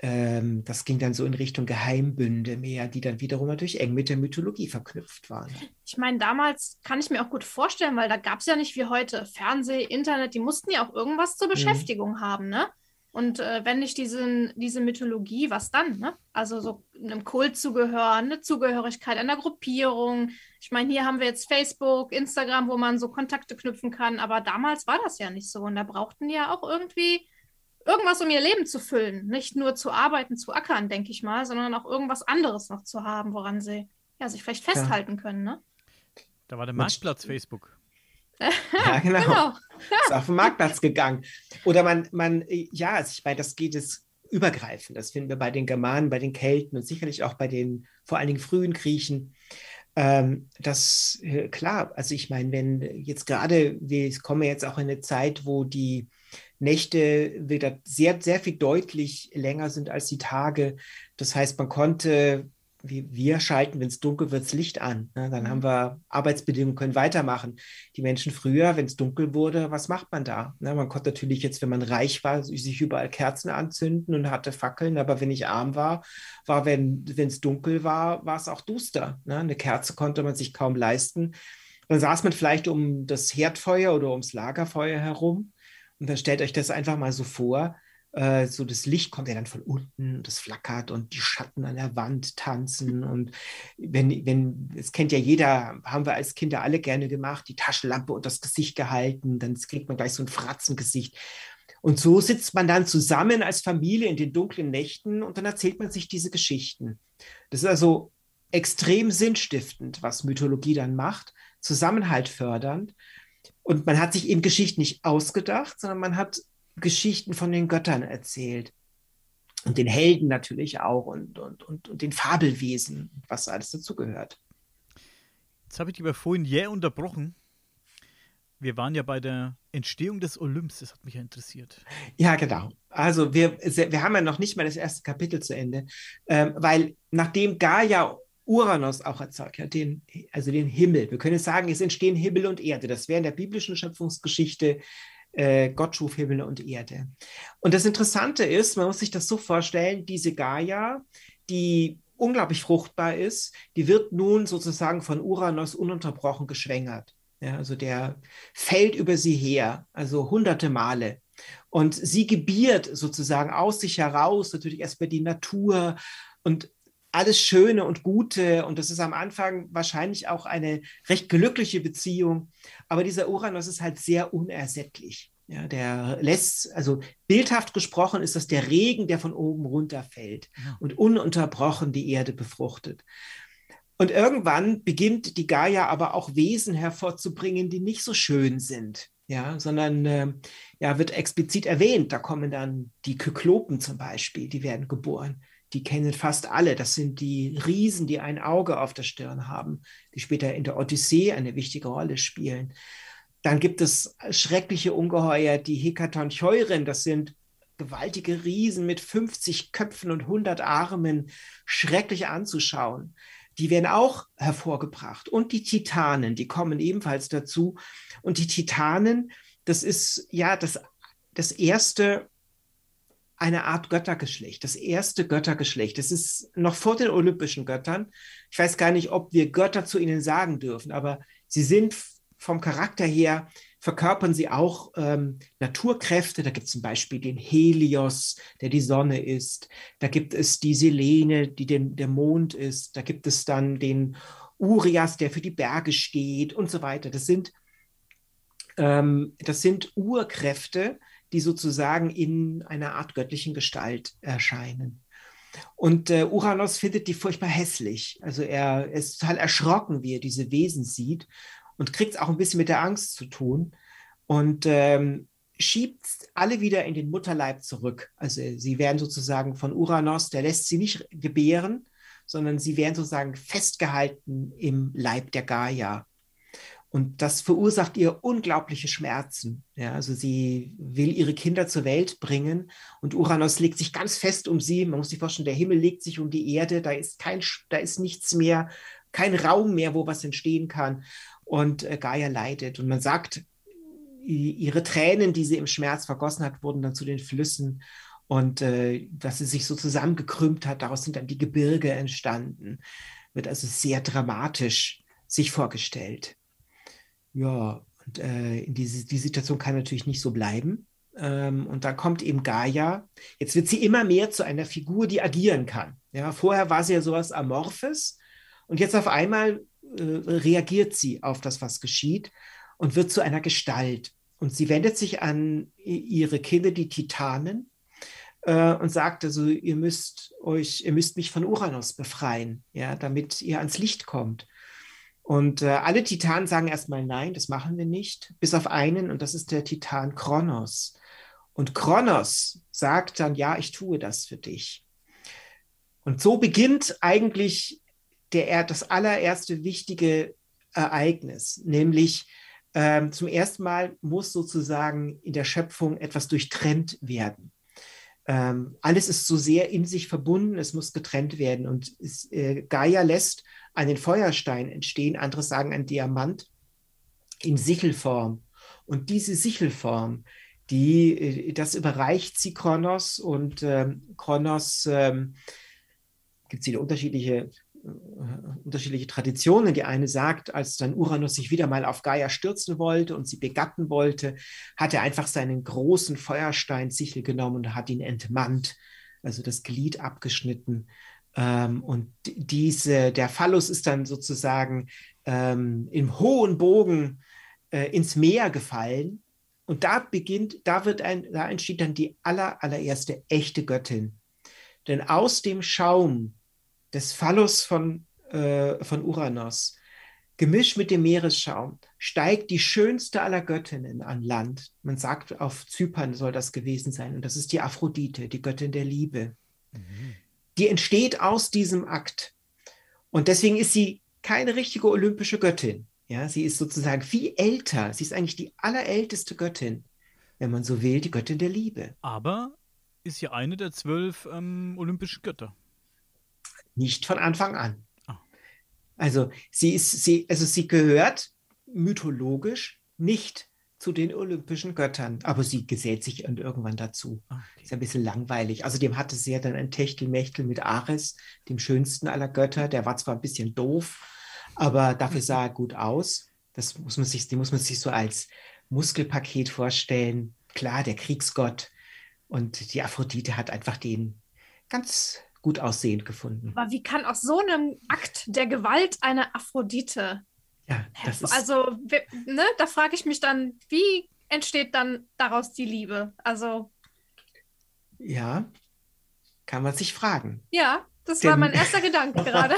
ähm, das ging dann so in Richtung Geheimbünde mehr, die dann wiederum natürlich eng mit der Mythologie verknüpft waren. Ich meine, damals kann ich mir auch gut vorstellen, weil da gab es ja nicht wie heute Fernseh, Internet, die mussten ja auch irgendwas zur mhm. Beschäftigung mhm. haben, ne? Und äh, wenn nicht diesen, diese Mythologie, was dann? Ne? Also so einem Kult zugehören, eine Zugehörigkeit einer Gruppierung. Ich meine, hier haben wir jetzt Facebook, Instagram, wo man so Kontakte knüpfen kann, aber damals war das ja nicht so. Und da brauchten die ja auch irgendwie irgendwas, um ihr Leben zu füllen. Nicht nur zu arbeiten, zu ackern, denke ich mal, sondern auch irgendwas anderes noch zu haben, woran sie ja, sich vielleicht festhalten ja. können. Ne? Da war der Marktplatz Facebook. *laughs* Ja, genau. genau. *laughs* Ist auf den Marktplatz gegangen. Oder man, man, ja, ich meine, das geht es übergreifend. Das finden wir bei den Germanen, bei den Kelten und sicherlich auch bei den vor allen Dingen frühen Griechen. Ähm, das, äh, klar, also ich meine, wenn jetzt gerade, wir kommen jetzt auch in eine Zeit, wo die Nächte wieder sehr, sehr viel deutlich länger sind als die Tage. Das heißt, man konnte wir schalten, wenn es dunkel wird, das Licht an. Ne? Dann haben mhm. wir Arbeitsbedingungen, können weitermachen. Die Menschen früher, wenn es dunkel wurde, was macht man da? Ne? Man konnte natürlich jetzt, wenn man reich war, sich überall Kerzen anzünden und hatte Fackeln, aber wenn ich arm war, war, wenn es dunkel war, war es auch duster. Ne? Eine Kerze konnte man sich kaum leisten. Dann saß man vielleicht um das Herdfeuer oder ums Lagerfeuer herum. Und dann stellt euch das einfach mal so vor, äh, so das Licht kommt ja dann von unten, das flackert und die Schatten an der Wand tanzen. Und wenn, wenn, es kennt ja jeder, haben wir als Kinder alle gerne gemacht, die Taschenlampe unter das Gesicht gehalten, dann kriegt man gleich so ein Fratzengesicht. Und so sitzt man dann zusammen als Familie in den dunklen Nächten und dann erzählt man sich diese Geschichten. Das ist also extrem sinnstiftend, was Mythologie dann macht, Zusammenhalt fördernd. Und man hat sich eben Geschichten nicht ausgedacht, sondern man hat Geschichten von den Göttern erzählt. Und den Helden natürlich auch und, und, und, und den Fabelwesen, was alles dazugehört. Jetzt habe ich dich aber vorhin jäh unterbrochen. Wir waren ja bei der Entstehung des Olymps, das hat mich ja interessiert. Ja, genau. Also wir, wir haben ja noch nicht mal das erste Kapitel zu Ende, ähm, weil nachdem Gaia Uranus auch erzeugt hat, den, also den Himmel, wir können jetzt sagen, es entstehen Himmel und Erde. Das wäre in der biblischen Schöpfungsgeschichte äh, Gott schuf Himmel und Erde. Und das Interessante ist, man muss sich das so vorstellen, diese Gaia, die unglaublich fruchtbar ist, die wird nun sozusagen von Uranus ununterbrochen geschwängert. Ja, also der fällt über sie her, also hunderte Male. Und sie gebiert sozusagen aus sich heraus, natürlich erstmal die Natur und alles Schöne und Gute. Und das ist am Anfang wahrscheinlich auch eine recht glückliche Beziehung. Aber dieser Uranus ist halt sehr unersättlich. Ja, der lässt, also bildhaft gesprochen ist das der Regen, der von oben runterfällt und ununterbrochen die Erde befruchtet. Und irgendwann beginnt die Gaia aber auch Wesen hervorzubringen, die nicht so schön sind, ja, sondern äh, ja, wird explizit erwähnt. Da kommen dann die Kyklopen zum Beispiel, die werden geboren die kennen fast alle. Das sind die Riesen, die ein Auge auf der Stirn haben, die später in der Odyssee eine wichtige Rolle spielen. Dann gibt es schreckliche Ungeheuer, die Hekatoncheuren. Das sind gewaltige Riesen mit 50 Köpfen und 100 Armen, schrecklich anzuschauen. Die werden auch hervorgebracht. Und die Titanen, die kommen ebenfalls dazu. Und die Titanen, das ist ja das, das erste eine Art Göttergeschlecht, das erste Göttergeschlecht. Das ist noch vor den olympischen Göttern. Ich weiß gar nicht, ob wir Götter zu ihnen sagen dürfen, aber sie sind vom Charakter her, verkörpern sie auch ähm, Naturkräfte. Da gibt es zum Beispiel den Helios, der die Sonne ist. Da gibt es die Selene, die den, der Mond ist. Da gibt es dann den Urias, der für die Berge steht und so weiter. Das sind, ähm, das sind Urkräfte, die sozusagen in einer Art göttlichen Gestalt erscheinen. Und äh, Uranus findet die furchtbar hässlich. Also er, ist total erschrocken, wie er diese Wesen sieht und kriegt es auch ein bisschen mit der Angst zu tun und ähm, schiebt alle wieder in den Mutterleib zurück. Also sie werden sozusagen von Uranus, der lässt sie nicht gebären, sondern sie werden sozusagen festgehalten im Leib der Gaia. Und das verursacht ihr unglaubliche Schmerzen. Ja, also sie will ihre Kinder zur Welt bringen und Uranus legt sich ganz fest um sie. Man muss sich vorstellen, der Himmel legt sich um die Erde, da ist kein, da ist nichts mehr, kein Raum mehr, wo was entstehen kann. Und äh, Gaia leidet. Und man sagt, ihre Tränen, die sie im Schmerz vergossen hat, wurden dann zu den Flüssen. Und äh, dass sie sich so zusammengekrümmt hat, daraus sind dann die Gebirge entstanden. Wird also sehr dramatisch sich vorgestellt. Ja, und äh, diese, die Situation kann natürlich nicht so bleiben. Ähm, und dann kommt eben Gaia. Jetzt wird sie immer mehr zu einer Figur, die agieren kann. Ja, vorher war sie ja sowas Amorphes und jetzt auf einmal äh, reagiert sie auf das, was geschieht und wird zu einer Gestalt. Und sie wendet sich an ihre Kinder, die Titanen, äh, und sagt also, ihr müsst euch, ihr müsst mich von Uranus befreien, ja, damit ihr ans Licht kommt. Und äh, alle Titanen sagen erstmal nein, das machen wir nicht, bis auf einen, und das ist der Titan Kronos. Und Kronos sagt dann, ja, ich tue das für dich. Und so beginnt eigentlich der, das allererste wichtige Ereignis, nämlich ähm, zum ersten Mal muss sozusagen in der Schöpfung etwas durchtrennt werden. ähm, alles ist so sehr in sich verbunden, es muss getrennt werden. Und es, äh, Gaia lässt einen Feuerstein entstehen, andere sagen ein Diamant in Sichelform. Und diese Sichelform, die, äh, das überreicht sie Kronos und ähm, Kronos ähm, gibt es wieder unterschiedliche äh, unterschiedliche Traditionen. Die eine sagt, als dann Uranus sich wieder mal auf Gaia stürzen wollte und sie begatten wollte, hat er einfach seinen großen Feuerstein-Sichel genommen und hat ihn entmannt, also das Glied abgeschnitten. Ähm, und diese, der Phallus ist dann sozusagen ähm, im hohen Bogen äh, ins Meer gefallen. Und da beginnt, da wird ein, da entsteht dann die aller, allererste echte Göttin. Denn aus dem Schaum des Phallus von, äh, von Uranus, gemischt mit dem Meeresschaum, steigt die schönste aller Göttinnen an Land. Man sagt, auf Zypern soll das gewesen sein. Und das ist die Aphrodite, die Göttin der Liebe. Mhm. Die entsteht aus diesem Akt. Und deswegen ist sie keine richtige olympische Göttin. Ja, sie ist sozusagen viel älter. Sie ist eigentlich die allerälteste Göttin, wenn man so will, die Göttin der Liebe. Aber ist ja eine der zwölf ähm, olympischen Götter. Nicht von Anfang an. Oh. Also sie ist, sie, also sie gehört mythologisch nicht zu den olympischen Göttern, aber sie gesellt sich irgendwann dazu. Okay. Ist ein bisschen langweilig. Außerdem hatte sie ja dann ein Techtelmechtel mit Ares, dem schönsten aller Götter. Der war zwar ein bisschen doof, aber dafür sah er gut aus. Das muss man sich, die muss man sich so als Muskelpaket vorstellen. Klar, der Kriegsgott und die Aphrodite hat einfach den ganz gut aussehend gefunden. Aber wie kann aus so einem Akt der Gewalt eine Aphrodite? Ja, das ist also ne, da frage ich mich dann, wie entsteht dann daraus die Liebe? Also ja, kann man sich fragen. Ja, das der, war mein erster Gedanke *laughs* gerade.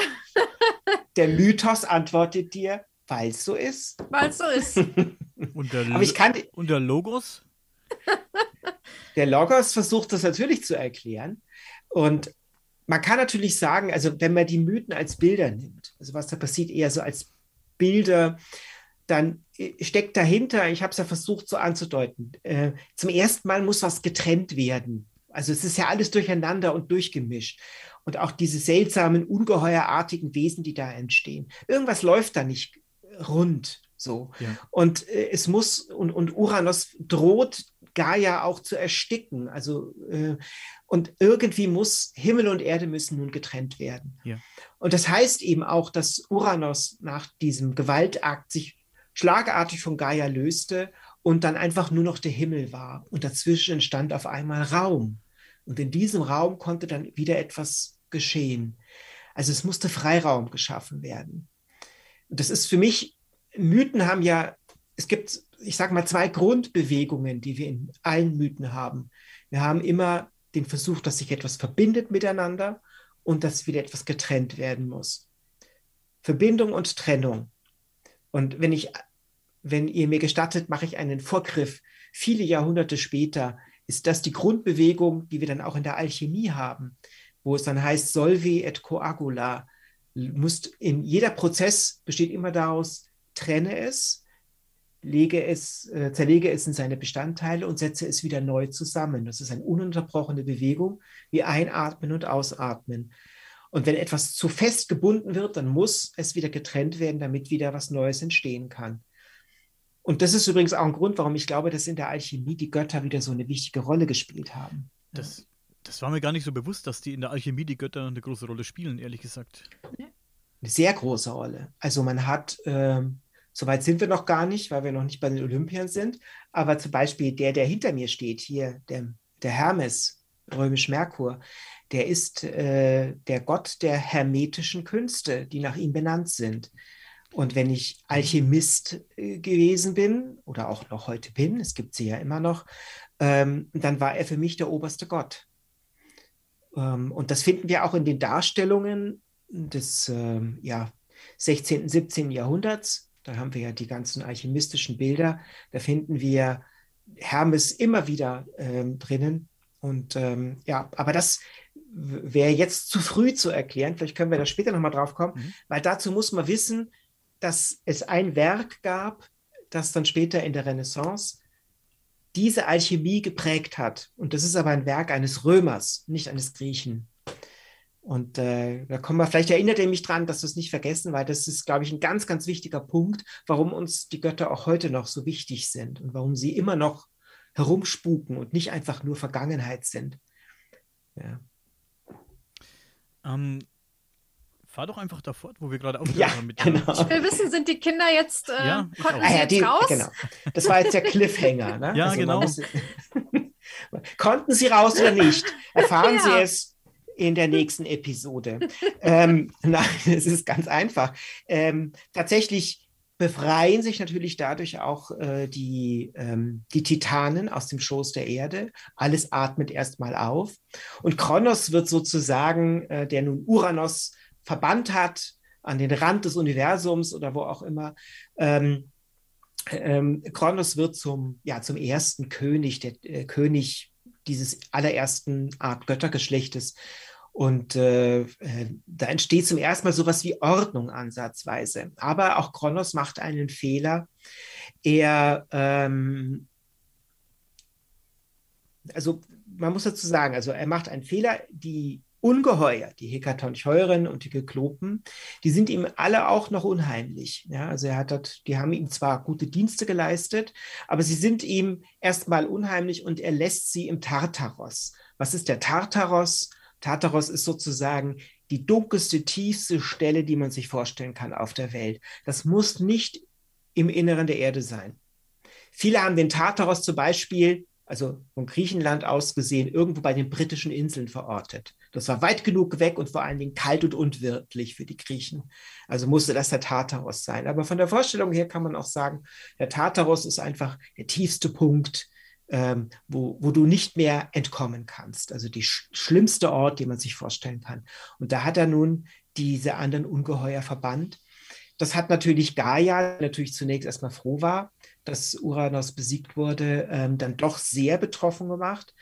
der Mythos antwortet dir, weil es so ist. Weil es so ist. *laughs* und, der Aber ich kann, und der Logos? *laughs* Der Logos versucht das natürlich zu erklären. Und man kann natürlich sagen, also wenn man die Mythen als Bilder nimmt, also was da passiert, eher so als Bilder, dann äh, steckt dahinter, ich habe es ja versucht so anzudeuten, äh, zum ersten Mal muss was getrennt werden. Also es ist ja alles durcheinander und durchgemischt. Und auch diese seltsamen, ungeheuerartigen Wesen, die da entstehen. Irgendwas läuft da nicht rund so. Ja. Und äh, es muss, und, und Uranus droht Gaia auch zu ersticken. Also äh, und irgendwie muss Himmel und Erde müssen nun getrennt werden. Ja. Und das heißt eben auch, dass Uranus nach diesem Gewaltakt sich schlagartig von Gaia löste und dann einfach nur noch der Himmel war. Und dazwischen entstand auf einmal Raum. Und in diesem Raum konnte dann wieder etwas geschehen. Also es musste Freiraum geschaffen werden. Und das ist für mich, Mythen haben ja, es gibt, ich sage mal, zwei Grundbewegungen, die wir in allen Mythen haben. Wir haben immer den Versuch, dass sich etwas verbindet miteinander und dass wieder etwas getrennt werden muss. Verbindung und Trennung. Und wenn ich, wenn ihr mir gestattet, mache ich einen Vorgriff. Viele Jahrhunderte später ist das die Grundbewegung, die wir dann auch in der Alchemie haben, wo es dann heißt, solve et coagula. Musst in jeder Prozess besteht immer daraus, trenne es, lege es, äh, zerlege es in seine Bestandteile und setze es wieder neu zusammen. Das ist eine ununterbrochene Bewegung, wie Einatmen und Ausatmen. Und wenn etwas zu fest gebunden wird, dann muss es wieder getrennt werden, damit wieder was Neues entstehen kann. Und das ist übrigens auch ein Grund, warum ich glaube, dass in der Alchemie die Götter wieder so eine wichtige Rolle gespielt haben. Das, das war mir gar nicht so bewusst, dass die in der Alchemie die Götter eine große Rolle spielen, ehrlich gesagt. Eine sehr große Rolle. Also man hat ähm, Soweit sind wir noch gar nicht, weil wir noch nicht bei den Olympiern sind. Aber zum Beispiel der, der hinter mir steht, hier, der, der Hermes, römisch Merkur, der ist äh, der Gott der hermetischen Künste, die nach ihm benannt sind. Und wenn ich Alchemist äh, gewesen bin oder auch noch heute bin, es gibt sie ja immer noch, ähm, dann war er für mich der oberste Gott. Ähm, und das finden wir auch in den Darstellungen des ähm, ja, 16., 17. Jahrhunderts da haben wir ja die ganzen alchemistischen Bilder. Da finden wir Hermes immer wieder ähm, drinnen. Und ähm, ja, aber das wäre jetzt zu früh zu erklären. Vielleicht können wir da später nochmal drauf kommen, mhm. weil dazu muss man wissen, dass es ein Werk gab, das dann später in der Renaissance diese Alchemie geprägt hat. Und das ist aber ein Werk eines Römers, nicht eines Griechen. Und äh, da kommen wir, vielleicht erinnert ihr mich dran, dass wir es nicht vergessen, weil das ist, glaube ich, ein ganz, ganz wichtiger Punkt, warum uns die Götter auch heute noch so wichtig sind und warum sie immer noch herumspuken und nicht einfach nur Vergangenheit sind. Ja. Ähm, fahr doch einfach da fort, wo wir gerade aufgehört Ja, haben. Mit genau. Ich will wissen, sind die Kinder jetzt, äh, Ja, konnten Ah ja, jetzt die, raus? genau. Das war jetzt der *laughs* Cliffhanger. Ne? Ja, man genau. muss- *laughs* Konnten Sie raus oder nicht? Erfahren *laughs* Ja. Sie es in der nächsten Episode. *laughs* ähm, nein, *laughs* es ist ganz einfach. Ähm, tatsächlich befreien sich natürlich dadurch auch äh, die, ähm, die Titanen aus dem Schoß der Erde. Alles atmet erstmal auf. Und Kronos wird sozusagen, äh, der nun Uranus verbannt hat, an den Rand des Universums oder wo auch immer, ähm, ähm, Kronos wird zum, ja, zum ersten König, der äh, König dieses allerersten Art Göttergeschlechtes. Und äh, äh, da entsteht zum ersten Mal sowas wie Ordnung ansatzweise. Aber auch Kronos macht einen Fehler. Er, ähm, also man muss dazu sagen, also er macht einen Fehler, die Ungeheuer, die Hekatoncheuren und die Kyklopen, die sind ihm alle auch noch unheimlich. Ja, also er hat dort, die haben ihm zwar gute Dienste geleistet, aber sie sind ihm erstmal unheimlich und er lässt sie im Tartaros. Was ist der Tartaros? Tartaros ist sozusagen die dunkelste, tiefste Stelle, die man sich vorstellen kann auf der Welt. Das muss nicht im Inneren der Erde sein. Viele haben den Tartaros zum Beispiel, also von Griechenland aus gesehen, irgendwo bei den britischen Inseln verortet. Das war weit genug weg und vor allen Dingen kalt und unwirtlich für die Griechen. Also musste das der Tartaros sein. Aber von der Vorstellung her kann man auch sagen, der Tartaros ist einfach der tiefste Punkt, ähm, wo, wo du nicht mehr entkommen kannst. Also die sch schlimmste Ort, den man sich vorstellen kann. Und da hat er nun diese anderen Ungeheuer verbannt. Das hat natürlich Gaia, natürlich zunächst erstmal froh war, dass Uranus besiegt wurde, ähm, dann doch sehr betroffen gemacht.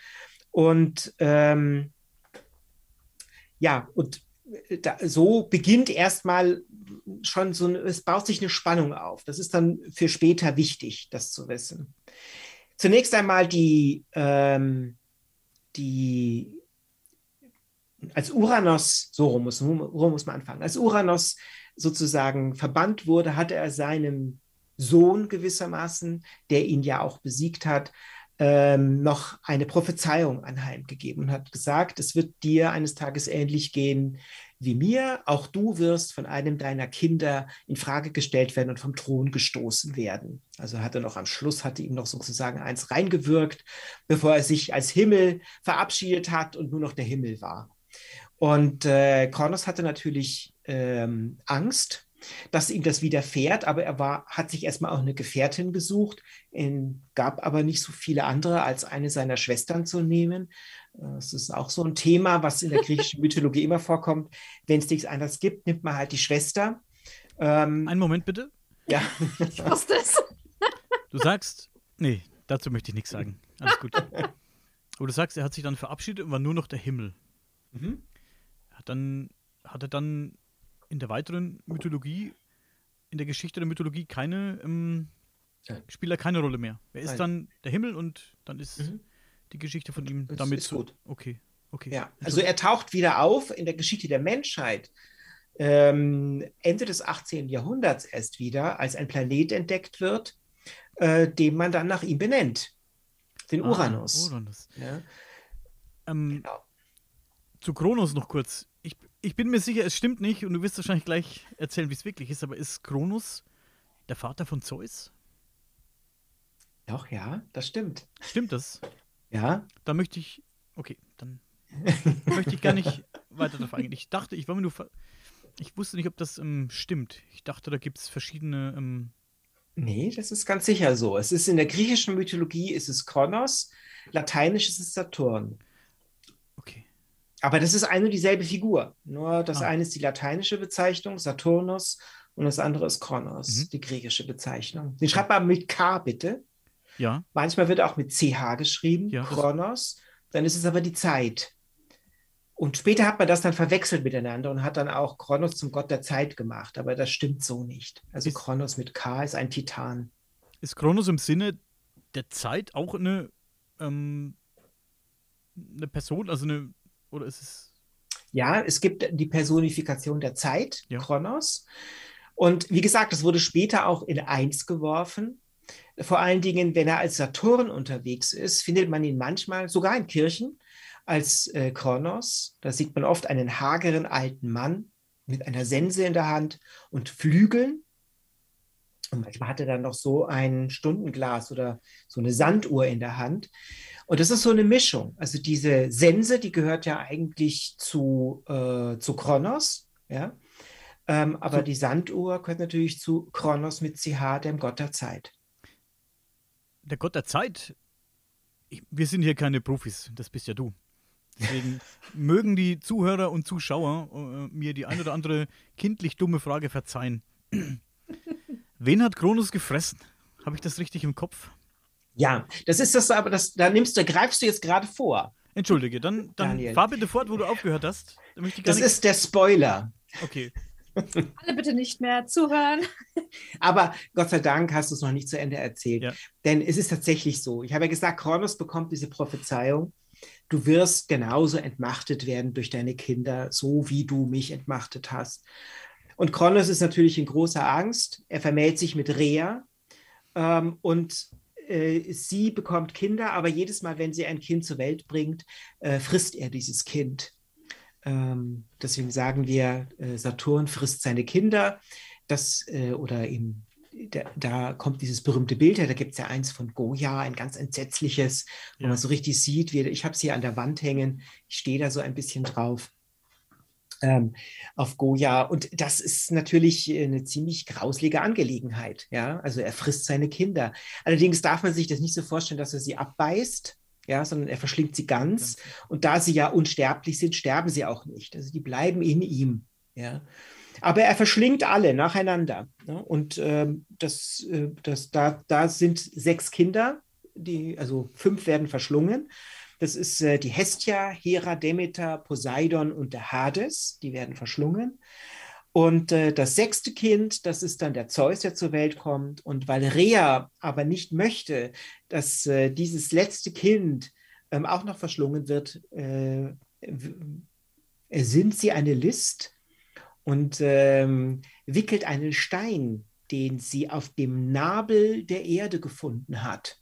Und ähm, ja, und da, so beginnt erstmal schon so, es baut sich eine Spannung auf. Das ist dann für später wichtig, das zu wissen. Zunächst einmal die, ähm, die als Uranus, so rum muss, so muss man anfangen, als Uranus sozusagen verbannt wurde, hatte er seinem Sohn gewissermaßen, der ihn ja auch besiegt hat, ähm, noch eine Prophezeiung anheimgegeben und hat gesagt, es wird dir eines Tages ähnlich gehen wie mir. Auch du wirst von einem deiner Kinder in Frage gestellt werden und vom Thron gestoßen werden. Also hatte noch am Schluss, hatte ihm noch sozusagen eins reingewirkt, bevor er sich als Himmel verabschiedet hat und nur noch der Himmel war. Und äh, Kronos hatte natürlich ähm, Angst, dass ihm das widerfährt, aber er war, hat sich erstmal auch eine Gefährtin gesucht, in, gab aber nicht so viele andere, als eine seiner Schwestern zu nehmen. Das ist auch so ein Thema, was in der griechischen Mythologie immer vorkommt. Wenn es nichts anderes gibt, nimmt man halt die Schwester. Ähm, Einen Moment bitte. ja. Ich wusste es. Du sagst, nee, dazu möchte ich nichts sagen. Alles gut. Aber du sagst, er hat sich dann verabschiedet und war nur noch der Himmel. Mhm. Hat dann, hat er dann in der weiteren Mythologie, in der Geschichte der Mythologie keine, ähm, spielt er keine Rolle mehr. Er ist Nein. dann der Himmel und dann ist Mhm. Die Geschichte von ihm Das damit ist so. gut. Okay, okay. Ja, also er taucht wieder auf in der Geschichte der Menschheit. Ähm, Ende des 18. Jahrhunderts erst wieder, als ein Planet entdeckt wird, äh, den man dann nach ihm benennt. Den Ah, Uranus. Uranus. Ja, Ähm, genau. Zu Kronos noch kurz. Ich, ich bin mir sicher, es stimmt nicht und du wirst wahrscheinlich gleich erzählen, wie es wirklich ist, aber ist Kronos der Vater von Zeus? Doch, ja, das stimmt. Stimmt das? Ja, Da möchte ich. Okay, dann *laughs* möchte ich gar nicht weiter darauf eingehen. Ich dachte, ich war mir nur. ver- Ich wusste nicht, ob das ähm, stimmt. Ich dachte, da gibt es verschiedene. Ähm, nee, das ist ganz sicher so. Es ist in der griechischen Mythologie ist es Kronos, lateinisch ist es Saturn. okay. Aber das ist eine und dieselbe Figur. Nur das Ah. eine ist die lateinische Bezeichnung, Saturnus, und das andere ist Kronos, Mhm. die griechische Bezeichnung. Den schreibt man mit K, bitte. Ja, Manchmal wird auch mit CH geschrieben, Ja, Kronos. Dann ist es aber die Zeit. Und später hat man das dann verwechselt miteinander und hat dann auch Kronos zum Gott der Zeit gemacht. Aber das stimmt so nicht. Also Ist- Kronos mit K ist ein Titan. ist Kronos im Sinne der Zeit auch eine, ähm, eine Person, also eine, oder ist es. Ja, es gibt die Personifikation der Zeit, Ja. Kronos. Und wie gesagt, das wurde später auch in eins geworfen. Vor allen Dingen, wenn er als Saturn unterwegs ist, findet man ihn manchmal sogar in Kirchen als äh, Kronos. Da sieht man oft einen hageren alten Mann mit einer Sense in der Hand und Flügeln. Und manchmal hat er dann noch so ein Stundenglas oder so eine Sanduhr in der Hand. Und das ist so eine Mischung. Also diese Sense, die gehört ja eigentlich zu, äh, zu Kronos, ja. Ähm, aber So. die Sanduhr gehört natürlich zu Kronos mit CH, dem Gott der Zeit. Der Gott der Zeit. Ich, wir sind hier keine Profis, das bist ja du. Deswegen *laughs* mögen die Zuhörer und Zuschauer äh, mir die ein oder andere kindlich dumme Frage verzeihen. *laughs* Wen hat Kronos gefressen? Habe ich das richtig im Kopf? Ja, das ist das, aber das, da nimmst du, greifst du jetzt gerade vor. Entschuldige, dann, dann Daniel. fahr bitte fort, wo du aufgehört hast. Das ist der Spoiler. Okay. *laughs* Alle bitte nicht mehr zuhören. *laughs* Aber Gott sei Dank hast du es noch nicht zu Ende erzählt. Ja. Denn es ist tatsächlich so. Ich habe ja gesagt, Kronos bekommt diese Prophezeiung. Du wirst genauso entmachtet werden durch deine Kinder, so wie du mich entmachtet hast. Und Kronos ist natürlich in großer Angst. Er vermählt sich mit Rhea ähm, und äh, sie bekommt Kinder, aber jedes Mal, wenn sie ein Kind zur Welt bringt, äh, frisst er dieses Kind. Ähm, deswegen sagen wir, äh, Saturn frisst seine Kinder. Das äh, oder eben da, da kommt dieses berühmte Bild her, da gibt es ja eins von Goya, ein ganz entsetzliches, wo Ja. man so richtig sieht, wie, ich habe es hier an der Wand hängen, ich stehe da so ein bisschen drauf. Ähm, auf Goya. Und das ist natürlich eine ziemlich grauslige Angelegenheit. Ja, also er frisst seine Kinder. Allerdings darf man sich das nicht so vorstellen, dass er sie abbeißt, ja, sondern er verschlingt sie ganz. Und da sie ja unsterblich sind, sterben sie auch nicht. Also die bleiben in ihm. Ja. Aber er verschlingt alle nacheinander. Ne? Und ähm, das, äh, das, da, da sind sechs Kinder, die, also fünf werden verschlungen. Das ist äh, die Hestia, Hera, Demeter, Poseidon und der Hades. Die werden verschlungen. Und äh, das sechste Kind, das ist dann der Zeus, der zur Welt kommt. Und weil Rhea aber nicht möchte, dass äh, dieses letzte Kind ähm, auch noch verschlungen wird, äh, ersinnt sie eine List und ähm, wickelt einen Stein, den sie auf dem Nabel der Erde gefunden hat.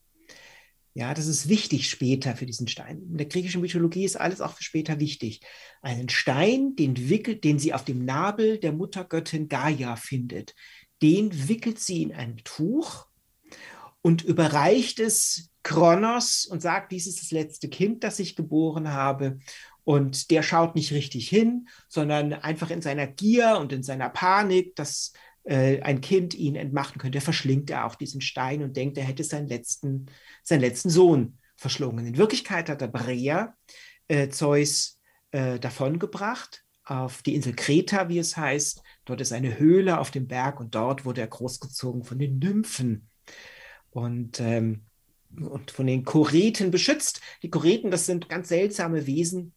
Ja, das ist wichtig später für diesen Stein. In der griechischen Mythologie ist alles auch für später wichtig. Einen Stein, den, wickelt, den sie auf dem Nabel der Muttergöttin Gaia findet, den wickelt sie in ein Tuch und überreicht es Kronos und sagt, dies ist das letzte Kind, das ich geboren habe. Und der schaut nicht richtig hin, sondern einfach in seiner Gier und in seiner Panik, dass äh, ein Kind ihn entmachten könnte, verschlingt er auch diesen Stein und denkt, er hätte seinen letzten, seinen letzten Sohn verschlungen. In Wirklichkeit hat der Brea äh, Zeus äh, davongebracht auf die Insel Kreta, wie es heißt. Dort ist eine Höhle auf dem Berg und dort wurde er großgezogen von den Nymphen und, ähm, und von den Choreten beschützt. Die Choreten, das sind ganz seltsame Wesen,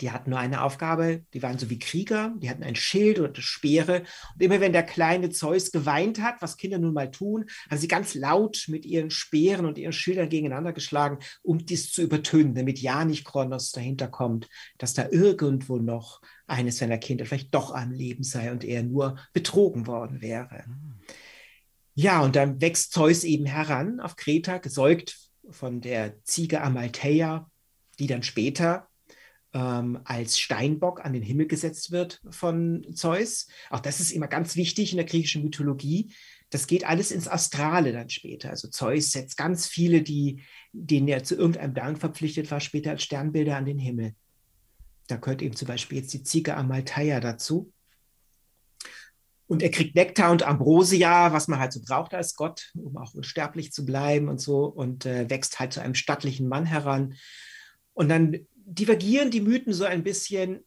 die hatten nur eine Aufgabe, die waren so wie Krieger, die hatten ein Schild oder eine Speere. Und immer wenn der kleine Zeus geweint hat, was Kinder nun mal tun, haben sie ganz laut mit ihren Speeren und ihren Schildern gegeneinander geschlagen, um dies zu übertönen, damit ja nicht Kronos dahinter kommt, dass da irgendwo noch eines seiner Kinder vielleicht doch am Leben sei und er nur betrogen worden wäre. Ja, und dann wächst Zeus eben heran auf Kreta, gesäugt von der Ziege Amaltheia, die dann später ähm, als Steinbock an den Himmel gesetzt wird von Zeus. Auch das ist immer ganz wichtig in der griechischen Mythologie. Das geht alles ins Astrale dann später. Also Zeus setzt ganz viele, die, denen er zu irgendeinem Dank verpflichtet war, später als Sternbilder an den Himmel. Da gehört eben zum Beispiel jetzt die Ziege Amaltheia dazu. Und er kriegt Nektar und Ambrosia, was man halt so braucht als Gott, um auch unsterblich zu bleiben und so, und äh, wächst halt zu einem stattlichen Mann heran. Und dann divergieren die Mythen so ein bisschen.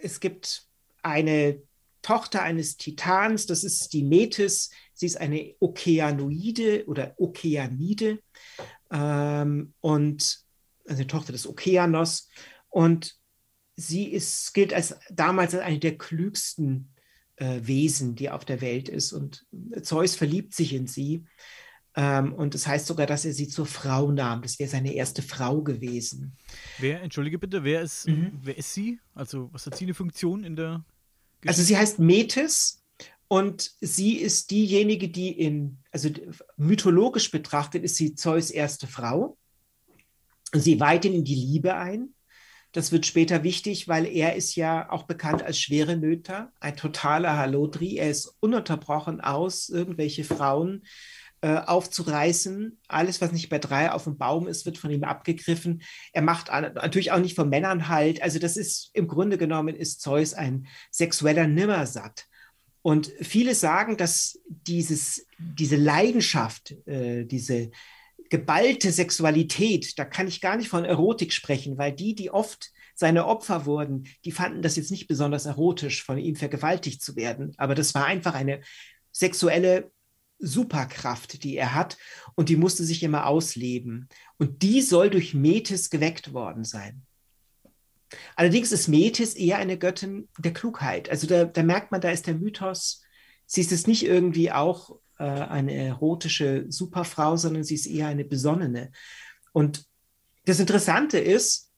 Es gibt eine Tochter eines Titans, das ist die Metis. Sie ist eine Okeanoide oder Okeanide ähm, und eine Tochter des Okeanos. Und sie ist, gilt als damals als eine der klügsten äh, Wesen, die auf der Welt ist. Und Zeus verliebt sich in sie. Ähm, und es das heißt sogar, dass er sie zur Frau nahm. Das wäre seine erste Frau gewesen. Wer, entschuldige bitte, wer ist, mhm. wer ist sie? Also, was hat sie eine Funktion in der Geschichte? Also, sie heißt Metis und sie ist diejenige, die in, also mythologisch betrachtet, ist sie Zeus erste Frau. Sie weiht ihn in die Liebe ein. Das wird später wichtig, weil er ist ja auch bekannt als schwere Nöter, ein totaler Halodri. Er ist ununterbrochen aus, irgendwelche Frauen äh, aufzureißen. Alles, was nicht bei drei auf dem Baum ist, wird von ihm abgegriffen. Er macht natürlich auch nicht von Männern halt. Also das ist im Grunde genommen ist Zeus ein sexueller Nimmersatt. Und viele sagen, dass dieses, diese Leidenschaft, äh, diese geballte Sexualität, da kann ich gar nicht von Erotik sprechen, weil die, die oft seine Opfer wurden, die fanden das jetzt nicht besonders erotisch, von ihm vergewaltigt zu werden. Aber das war einfach eine sexuelle Superkraft, die er hat und die musste sich immer ausleben. Und die soll durch Metis geweckt worden sein. Allerdings ist Metis eher eine Göttin der Klugheit. Also da, da merkt man, da ist der Mythos, sie ist es nicht irgendwie auch äh, eine erotische Superfrau, sondern sie ist eher eine besonnene. Und das Interessante ist,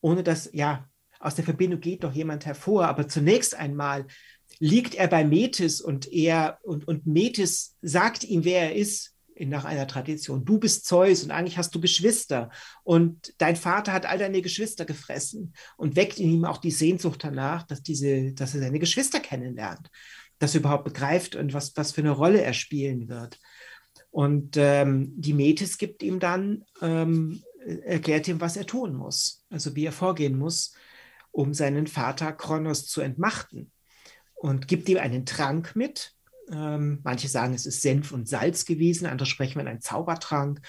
ohne dass, ja, aus der Verbindung geht doch jemand hervor, aber zunächst einmal liegt er bei Metis und er und, und Metis sagt ihm, wer er ist, nach einer Tradition. Du bist Zeus und eigentlich hast du Geschwister und dein Vater hat all deine Geschwister gefressen und weckt in ihm auch die Sehnsucht danach, dass, diese, dass er seine Geschwister kennenlernt das überhaupt begreift und was, was für eine Rolle er spielen wird. Und ähm, die Metis gibt ihm dann, ähm, erklärt ihm, was er tun muss, also wie er vorgehen muss, um seinen Vater Kronos zu entmachten. Und gibt ihm einen Trank mit. Ähm, manche sagen, es ist Senf und Salz gewesen, andere sprechen von einem Zaubertrank.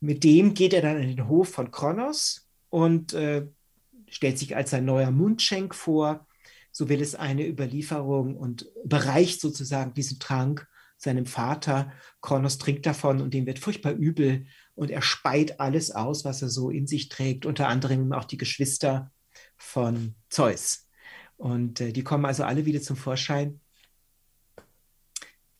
Mit dem geht er dann in den Hof von Kronos und äh, stellt sich als sein neuer Mundschenk vor so will es eine Überlieferung und bereicht sozusagen diesen Trank seinem Vater. Kronos trinkt davon und dem wird furchtbar übel und er speit alles aus, was er so in sich trägt, unter anderem auch die Geschwister von Zeus. Und äh, die kommen also alle wieder zum Vorschein.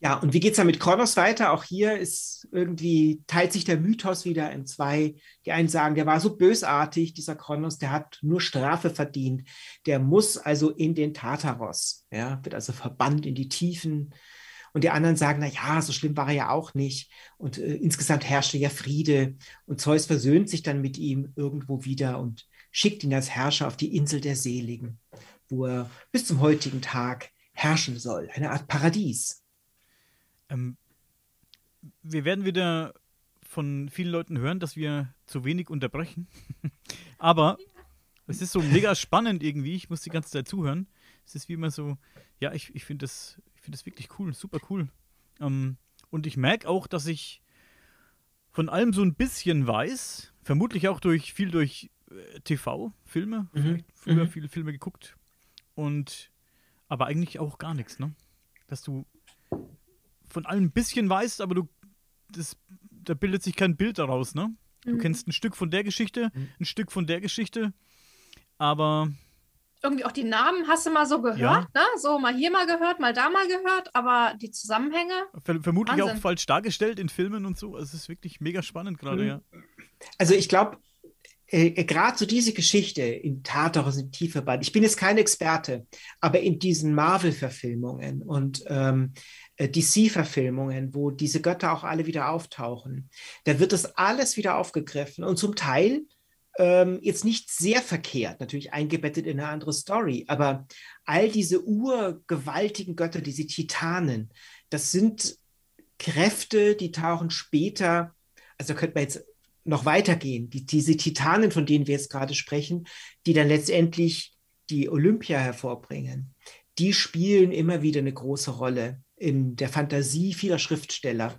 Ja, und wie geht es dann mit Kronos weiter? Auch hier ist irgendwie, teilt sich der Mythos wieder in zwei. Die einen sagen, der war so bösartig, dieser Kronos, der hat nur Strafe verdient. Der muss also in den Tartaros, ja, wird also verbannt in die Tiefen. Und die anderen sagen, na ja, so schlimm war er ja auch nicht. Und äh, insgesamt herrschte ja Friede. Und Zeus versöhnt sich dann mit ihm irgendwo wieder und schickt ihn als Herrscher auf die Insel der Seligen, wo er bis zum heutigen Tag herrschen soll. Eine Art Paradies. Ähm, wir werden wieder von vielen Leuten hören, dass wir zu wenig unterbrechen. *laughs* Aber es ist so mega spannend irgendwie. Ich muss die ganze Zeit zuhören. Es ist wie immer so, ja, ich, ich finde das, find das wirklich cool, super cool. Ähm, und ich merke auch, dass ich von allem so ein bisschen weiß. Vermutlich auch durch viel durch äh, TV, Filme. Mhm. Früher mhm. viele Filme geguckt. Und aber eigentlich auch gar nichts, ne? Dass du von allem ein bisschen weißt, aber du, das, da bildet sich kein Bild daraus, ne? Du mhm. kennst ein Stück von der Geschichte, mhm. ein Stück von der Geschichte, aber. Irgendwie auch die Namen hast du mal so gehört, ja. ne? So mal hier mal gehört, mal da mal gehört, aber die Zusammenhänge. Ver vermutlich Wahnsinn. auch falsch dargestellt in Filmen und so. Also es ist wirklich mega spannend gerade, mhm. ja. Also ich glaube, äh, äh gerade so diese Geschichte in Tartarus in Tieferband, ich bin jetzt kein Experte, aber in diesen Marvel-Verfilmungen und ähm, äh, DC-Verfilmungen, wo diese Götter auch alle wieder auftauchen, da wird das alles wieder aufgegriffen und zum Teil ähm, jetzt nicht sehr verkehrt, natürlich eingebettet in eine andere Story, aber all diese urgewaltigen Götter, diese Titanen, das sind Kräfte, die tauchen später, also könnte man jetzt noch weitergehen, die, diese Titanen, von denen wir jetzt gerade sprechen, die dann letztendlich die Olympia hervorbringen, die spielen immer wieder eine große Rolle in der Fantasie vieler Schriftsteller.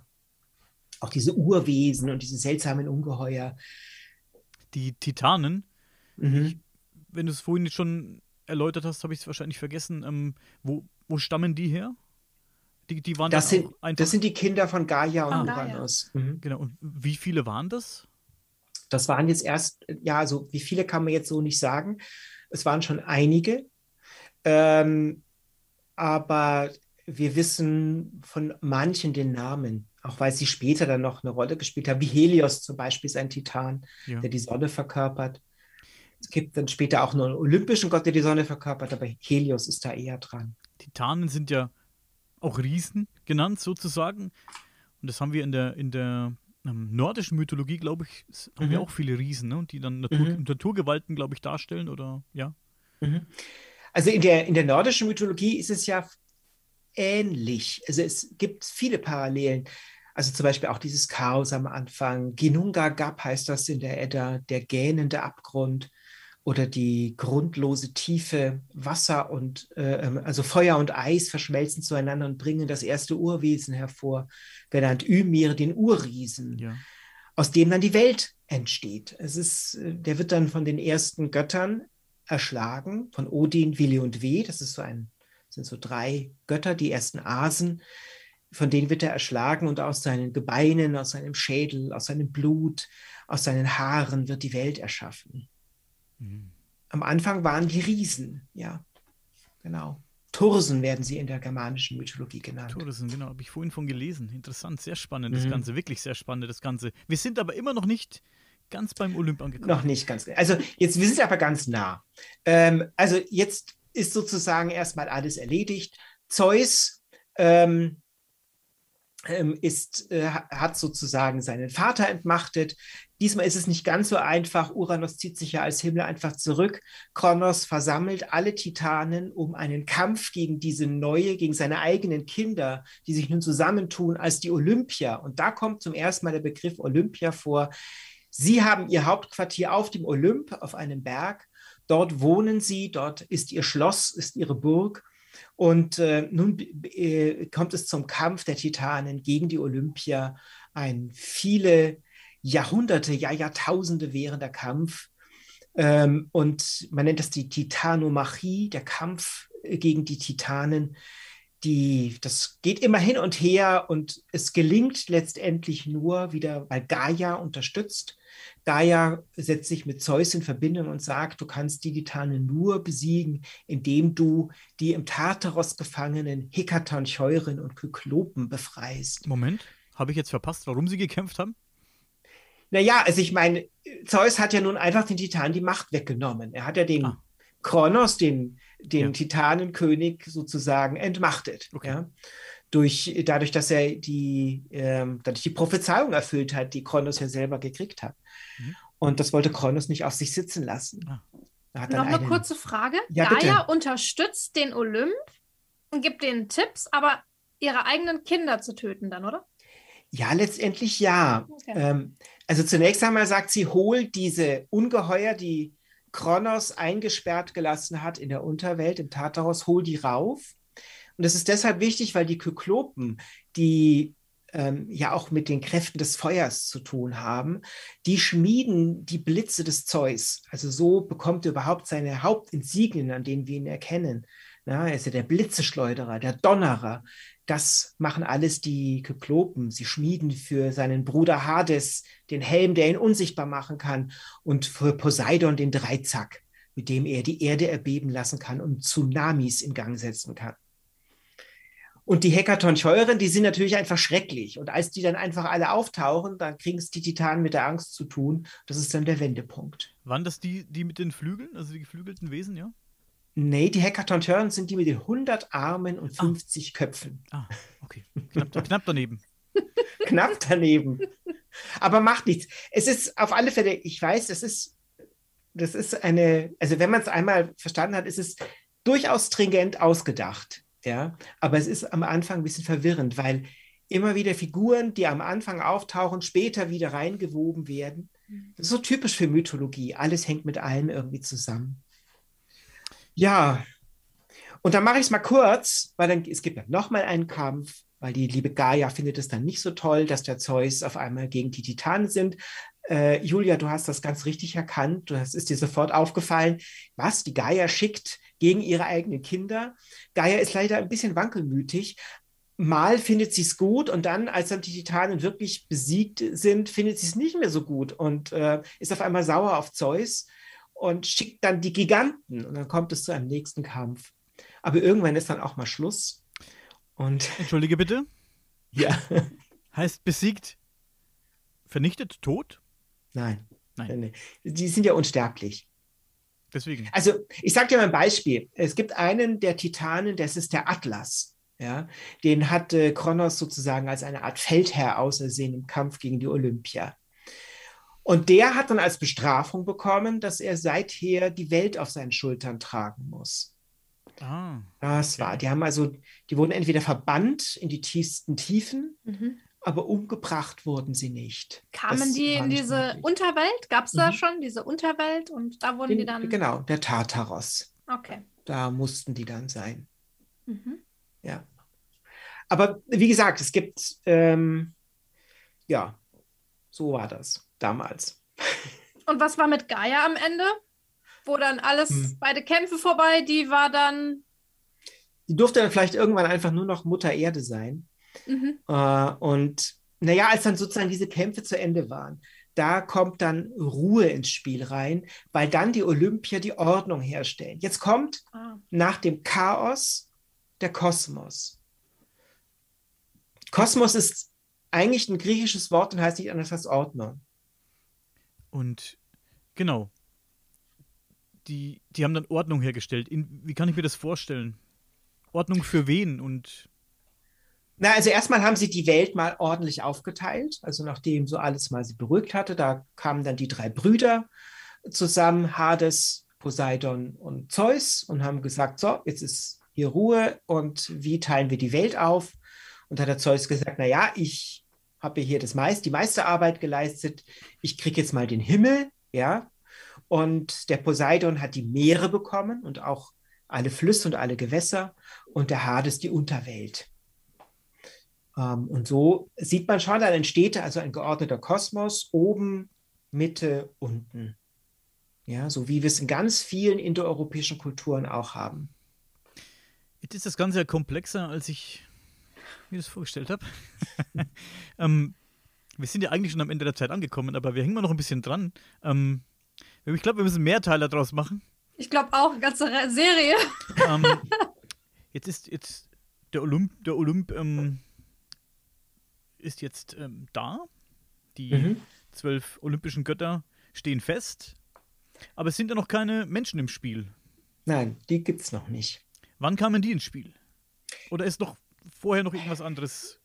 Auch diese Urwesen und diese seltsamen Ungeheuer. Die Titanen, mhm. ich, wenn du es vorhin schon erläutert hast, habe ich es wahrscheinlich vergessen. Ähm, wo, wo stammen die her? Die, die waren das, sind, das sind die Kinder von Gaia und ah, Uranus. Mhm. Genau. Und wie viele waren das? Das waren jetzt erst, ja, also wie viele kann man jetzt so nicht sagen. Es waren schon einige. Ähm, aber wir wissen von manchen den Namen. auch weil sie später dann noch eine Rolle gespielt haben, wie Helios zum Beispiel ist ein Titan, Ja. der die Sonne verkörpert. Es gibt dann später auch noch einen olympischen Gott, der die Sonne verkörpert, aber Helios ist da eher dran. Titanen sind ja auch Riesen genannt, sozusagen. Und das haben wir in der, in der ähm, nordischen Mythologie, glaube ich, haben wir Mhm. auch viele Riesen, ne? die dann Natur, Mhm. Naturgewalten, glaube ich, darstellen oder ja. Mhm. Also in der, in der nordischen Mythologie ist es ja ähnlich. Also es gibt viele Parallelen. Also zum Beispiel auch dieses Chaos am Anfang. Ginunga Gap heißt das in der Edda, der gähnende Abgrund oder die grundlose Tiefe. Wasser und äh, ähm, also Feuer und Eis verschmelzen zueinander und bringen das erste Urwesen hervor, genannt Ymir, den Urriesen ja. aus dem dann die Welt entsteht. Es ist, äh, der wird dann von den ersten Göttern erschlagen, von Odin, Willi und Weh. Das ist so ein, sind so drei Götter, die ersten Asen. Von denen wird er erschlagen und aus seinen Gebeinen, aus seinem Schädel, aus seinem Blut, aus seinen Haaren wird die Welt erschaffen. Mhm. Am Anfang waren die Riesen, ja, genau. Tursen werden sie in der germanischen Mythologie genannt. Tourism, genau, habe ich vorhin von gelesen. Interessant, sehr spannend, das Mhm. Ganze, wirklich sehr spannend, das Ganze. Wir sind aber immer noch nicht ganz beim Olymp angekommen. Noch nicht ganz. Also jetzt, wir sind aber ganz nah. Ähm, also jetzt ist sozusagen erstmal alles erledigt. Zeus ähm, ähm, ist, äh, ha- hat sozusagen seinen Vater entmachtet. Diesmal ist es nicht ganz so einfach. Uranus zieht sich ja als Himmel einfach zurück. Kronos versammelt alle Titanen, um einen Kampf gegen diese neue, gegen seine eigenen Kinder, die sich nun zusammentun als die Olympia. Und da kommt zum ersten Mal der Begriff Olympia vor. Sie haben ihr Hauptquartier auf dem Olymp, auf einem Berg. Dort wohnen sie, dort ist ihr Schloss, ist ihre Burg. Und äh, nun äh, kommt es zum Kampf der Titanen gegen die Olympia. Ein viele Jahrhunderte, ja Jahrtausende währender Kampf. Ähm, und man nennt das die Titanomachie, der Kampf äh, gegen die Titanen. Die, das geht immer hin und her und es gelingt letztendlich nur wieder, weil Gaia unterstützt. Gaia setzt sich mit Zeus in Verbindung und sagt, du kannst die Titanen nur besiegen, indem du die im Tartaros gefangenen Hekaton, Cheuren und Kyklopen befreist. Moment, habe ich jetzt verpasst, warum sie gekämpft haben? Naja, also ich meine, Zeus hat ja nun einfach den Titanen die Macht weggenommen. Er hat ja den Ah. Kronos, den, den Ja. Titanenkönig sozusagen entmachtet. Okay. Ja? Durch, dadurch, dass er die, ähm, dadurch die Prophezeiung erfüllt hat, die Kronos ja selber gekriegt hat. Mhm. Und das wollte Kronos nicht auf sich sitzen lassen. Ah. Er hat Noch dann eine einen- kurze Frage. Ja, Gaia bitte. unterstützt den Olymp und gibt denen Tipps, aber ihre eigenen Kinder zu töten dann, oder? Ja, letztendlich ja. Okay. Ähm, also zunächst einmal sagt sie, hol diese Ungeheuer, die Kronos eingesperrt gelassen hat in der Unterwelt, im Tartaros, hol die rauf. Und das ist deshalb wichtig, weil die Kyklopen, die ähm, ja auch mit den Kräften des Feuers zu tun haben, die schmieden die Blitze des Zeus. Also so bekommt er überhaupt seine Hauptinsignien, an denen wir ihn erkennen. Ja, er ist ja der Blitzeschleuderer, der Donnerer. Das machen alles die Kyklopen. Sie schmieden für seinen Bruder Hades den Helm, der ihn unsichtbar machen kann, und für Poseidon den Dreizack, mit dem er die Erde erbeben lassen kann und Tsunamis in Gang setzen kann. Und die Hekaton-Scheuren, die sind natürlich einfach schrecklich. Und als die dann einfach alle auftauchen, dann kriegen es die Titanen mit der Angst zu tun. Das ist dann der Wendepunkt. Waren das die, die mit den Flügeln, also die geflügelten Wesen, ja? Nee, die Hekaton-Scheuren sind die mit den 100 Armen und 50 Köpfen. Ah, okay. Knapp, knapp daneben. *laughs* knapp daneben. Aber macht nichts. Es ist auf alle Fälle, ich weiß, das ist, das ist eine, also wenn man es einmal verstanden hat, ist es durchaus stringent ausgedacht. Ja, aber es ist am Anfang ein bisschen verwirrend, weil immer wieder Figuren, die am Anfang auftauchen, später wieder reingewoben werden. Das ist so typisch für Mythologie. Alles hängt mit allem irgendwie zusammen. Ja, und dann mache ich es mal kurz, weil dann, es gibt dann nochmal einen Kampf, weil die liebe Gaia findet es dann nicht so toll, dass der Zeus auf einmal gegen die Titanen sind. Äh, Julia, du hast das ganz richtig erkannt. Das ist dir sofort aufgefallen. Was? Die Gaia schickt gegen ihre eigenen Kinder. Gaia ist leider ein bisschen wankelmütig. Mal findet sie es gut und dann, als dann die Titanen wirklich besiegt sind, findet sie es nicht mehr so gut und äh, ist auf einmal sauer auf Zeus und schickt dann die Giganten und dann kommt es zu einem nächsten Kampf. Aber irgendwann ist dann auch mal Schluss. Und *laughs* Entschuldige bitte. ja, Heißt besiegt, vernichtet, tot? Nein. Nein. Die sind ja unsterblich. Deswegen. Also, ich sage dir mal ein Beispiel. Es gibt einen der Titanen, das ist der Atlas. Ja, den hatte Kronos sozusagen als eine Art Feldherr ausersehen im Kampf gegen die Olympia. Und der hat dann als Bestrafung bekommen, dass er seither die Welt auf seinen Schultern tragen muss. Ah. Das okay. war. Die haben also, die wurden entweder verbannt in die tiefsten Tiefen, Mhm. aber umgebracht wurden sie nicht. Kamen Das die in diese möglich. Unterwelt? Gab es da Mhm. schon diese Unterwelt und da wurden die Den, dann. genau, der Tartaros. Okay. Da mussten die dann sein. Mhm. Ja. Aber wie gesagt, es gibt, ähm, ja, so war das damals. *laughs* Und was war mit Gaia am Ende? Wo dann alles, Hm. beide Kämpfe vorbei, die war dann. Die durfte dann vielleicht irgendwann einfach nur noch Mutter Erde sein. Mhm. Äh, und naja, als dann sozusagen diese Kämpfe zu Ende waren, da kommt dann Ruhe ins Spiel rein, weil dann die Olympier die Ordnung herstellen. Jetzt kommt Ah. nach dem Chaos der Kosmos. Kosmos ist eigentlich ein griechisches Wort und heißt nicht anders als Ordnung. Und genau. Die, die haben dann Ordnung hergestellt. In, wie kann ich mir das vorstellen? Ordnung für wen? Und Na, also erstmal haben sie die Welt mal ordentlich aufgeteilt. Also nachdem so alles mal sie beruhigt hatte, da kamen dann die drei Brüder zusammen, Hades, Poseidon und Zeus, und haben gesagt, so, jetzt ist hier Ruhe und wie teilen wir die Welt auf? Und hat der Zeus gesagt, na ja, ich habe hier das meist, die meiste Arbeit geleistet. Ich kriege jetzt mal den Himmel, ja. Und der Poseidon hat die Meere bekommen und auch alle Flüsse und alle Gewässer und der Hades die Unterwelt. Ähm, und so sieht man schon, dann entsteht also ein geordneter Kosmos, oben, Mitte, unten. Ja, so wie wir es in ganz vielen indoeuropäischen Kulturen auch haben. jetzt ist das Ganze ja komplexer, als ich mir das vorgestellt habe. *laughs* ähm, wir sind ja eigentlich schon am Ende der Zeit angekommen, aber wir hängen mal noch ein bisschen dran. Ähm, ich glaube, wir müssen mehr Teile daraus machen. Ich glaube auch, eine ganze Re- Serie. ähm, *laughs* jetzt ist jetzt der Olymp, der Olymp ähm, ist jetzt ähm, da. Die Mhm. zwölf olympischen Götter stehen fest. Aber es sind ja noch keine Menschen im Spiel. Nein, die gibt es noch nicht. Wann kamen die ins Spiel? Oder ist noch vorher noch irgendwas anderes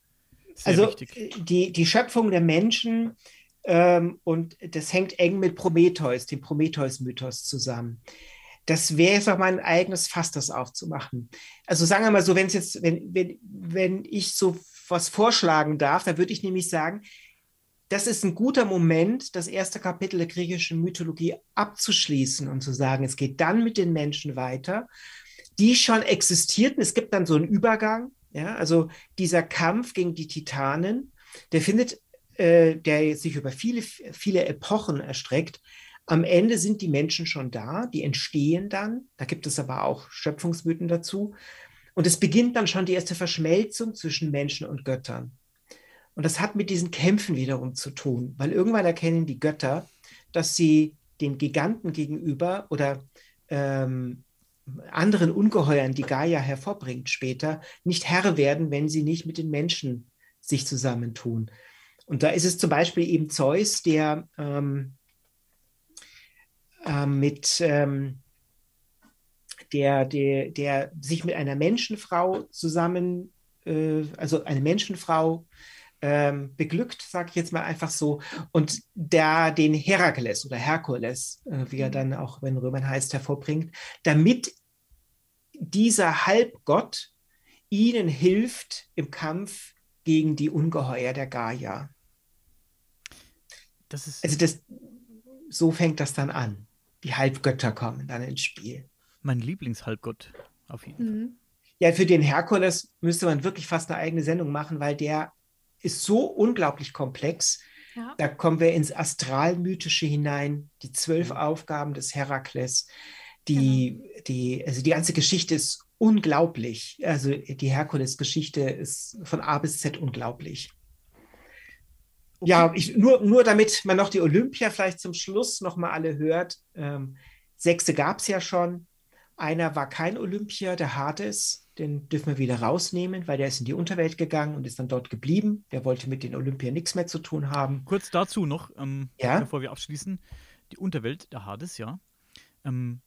sehr also wichtig? äh, die, die Schöpfung der Menschen ähm, und das hängt eng mit Prometheus, dem Prometheus-Mythos zusammen. Das wäre jetzt noch mal ein eigenes Fass, das aufzumachen. Also sagen wir mal so, wenn es jetzt, wenn, wenn, wenn ich so was vorschlagen darf, dann würde ich nämlich sagen, das ist ein guter Moment, das erste Kapitel der griechischen Mythologie abzuschließen und zu sagen, es geht dann mit den Menschen weiter, die schon existierten. Es gibt dann so einen Übergang. Ja, also dieser Kampf gegen die Titanen, der findet, äh, der sich über viele, viele Epochen erstreckt. Am Ende sind die Menschen schon da, die entstehen dann. Da gibt es aber auch Schöpfungsmythen dazu. Und es beginnt dann schon die erste Verschmelzung zwischen Menschen und Göttern. Und das hat mit diesen Kämpfen wiederum zu tun, weil irgendwann erkennen die Götter, dass sie den Giganten gegenüber oder ähm, anderen Ungeheuern, die Gaia hervorbringt später, nicht Herr werden, wenn sie nicht mit den Menschen sich zusammentun. Und da ist es zum Beispiel eben Zeus, der ähm, äh, mit ähm, der, der, der sich mit einer Menschenfrau zusammen, äh, also eine Menschenfrau ähm, beglückt, sage ich jetzt mal einfach so, und da den Herakles oder Herkules, äh, wie er dann auch in Römern heißt, hervorbringt, damit dieser Halbgott ihnen hilft im Kampf gegen die Ungeheuer der Gaia. Das ist Also das, so fängt das dann an. Die Halbgötter kommen dann ins Spiel. mein Lieblingshalbgott. Auf jeden Fall. Mhm. Ja, für den Herkules müsste man wirklich fast eine eigene Sendung machen, weil der ist so unglaublich komplex. Ja. Da kommen wir ins Astralmythische hinein, die zwölf Mhm. Aufgaben des Herakles. Die, die, also die ganze Geschichte ist unglaublich. Also die Herkules-Geschichte ist von A bis Z unglaublich. Okay. Ja, ich, nur, nur damit man noch die Olympia vielleicht zum Schluss noch mal alle hört. Ähm, sechste gab es ja schon. Einer war kein Olympia, der Hades. Den dürfen wir wieder rausnehmen, weil der ist in die Unterwelt gegangen und ist dann dort geblieben. Der wollte mit den Olympiern nichts mehr zu tun haben. Kurz dazu noch, ähm, Ja? bevor wir abschließen. Die Unterwelt, der Hades, ja. Ähm,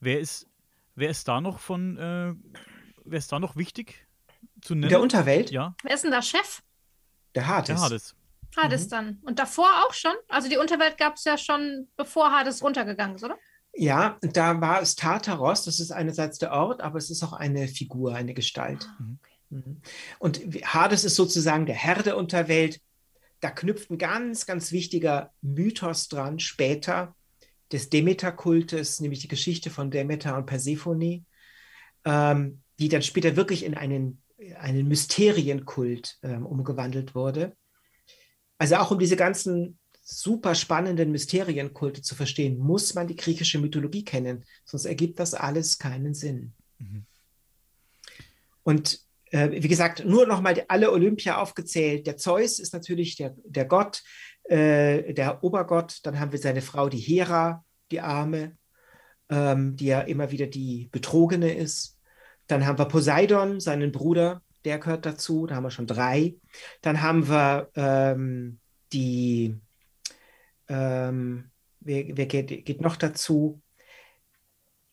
wer, ist, wer ist da noch von, äh, wer ist da noch wichtig zu nennen? In der Unterwelt, ja, Wer ist denn da Chef? der Hades. der Hades. Hades Mhm. dann. Und davor auch schon? Also die Unterwelt gab es ja schon, bevor Hades runtergegangen ist, oder? Ja, da war es Tartaros, das ist einerseits der Ort, aber es ist auch eine Figur, eine Gestalt. Mhm. Mhm. Und Hades ist sozusagen der Herr der Unterwelt. Da knüpft ein ganz, ganz wichtiger Mythos dran, später des Demeter-Kultes, nämlich die Geschichte von Demeter und Persephone, ähm, die dann später wirklich in einen, einen Mysterienkult ähm, umgewandelt wurde. Also auch um diese ganzen super spannenden Mysterienkulte zu verstehen, muss man die griechische Mythologie kennen, sonst ergibt das alles keinen Sinn. Mhm. Und äh, wie gesagt, nur nochmal alle Olympia aufgezählt. Der Zeus ist natürlich der, der Gott, äh, der Obergott. Dann haben wir seine Frau, die Hera, die Arme, ähm, die ja immer wieder die Betrogene ist. Dann haben wir Poseidon, seinen Bruder, der gehört dazu. Da haben wir schon drei. Dann haben wir ähm, die, ähm, wer, wer geht, geht noch dazu?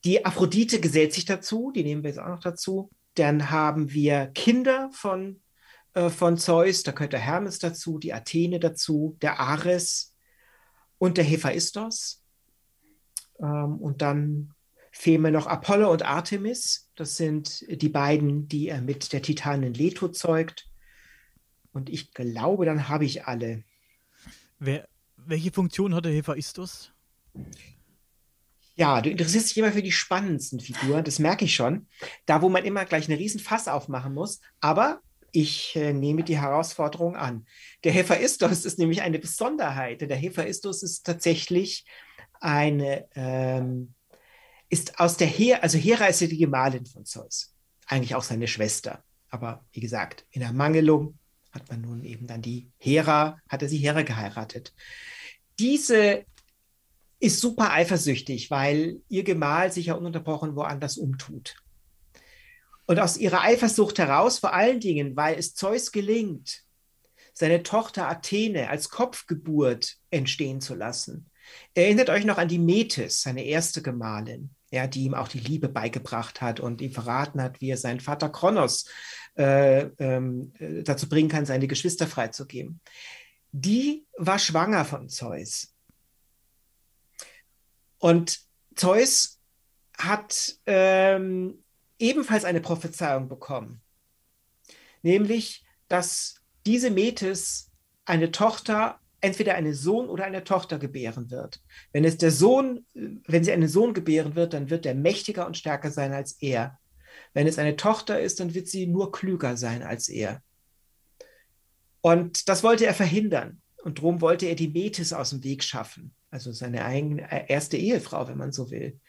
Die Aphrodite gesellt sich dazu, die nehmen wir jetzt auch noch dazu. Dann haben wir Kinder von, äh, von Zeus, da gehört der Hermes dazu, die Athene dazu, der Ares und der Hephaistos. Ähm, und dann fehlen mir noch Apollo und Artemis. Das sind die beiden, die er mit der Titanin Leto zeugt. Und ich glaube, dann habe ich alle. Wer, welche Funktion hatte Hephaistos? Ja, du interessierst dich immer für die spannendsten Figuren, das merke ich schon. Da, wo man immer gleich eine riesen Fass aufmachen muss. Aber ich äh, nehme die Herausforderung an. Der Hephaistos ist nämlich eine Besonderheit. denn Der Hephaistos ist tatsächlich eine, ähm, ist aus der Hera, also Hera ist ja die Gemahlin von Zeus. Eigentlich auch seine Schwester. Aber wie gesagt, in Ermangelung hat man nun eben dann die Hera, hat er sie Hera geheiratet. Diese ist super eifersüchtig, weil ihr Gemahl sich ja ununterbrochen woanders umtut. Und aus ihrer Eifersucht heraus, vor allen Dingen, weil es Zeus gelingt, seine Tochter Athene als Kopfgeburt entstehen zu lassen. Erinnert euch noch an die Metis, seine erste Gemahlin, ja, die ihm auch die Liebe beigebracht hat und ihm verraten hat, wie er seinen Vater Kronos äh, ähm, äh, dazu bringen kann, seine Geschwister freizugeben. Die war schwanger von Zeus. Und Zeus hat ähm, ebenfalls eine Prophezeiung bekommen, nämlich, dass diese Metis eine Tochter, entweder einen Sohn oder eine Tochter gebären wird. Wenn es der Sohn, wenn sie einen Sohn gebären wird, dann wird er mächtiger und stärker sein als er. Wenn es eine Tochter ist, dann wird sie nur klüger sein als er. Und das wollte er verhindern. Und darum wollte er die Metis aus dem Weg schaffen also seine eigene erste Ehefrau, wenn man so will,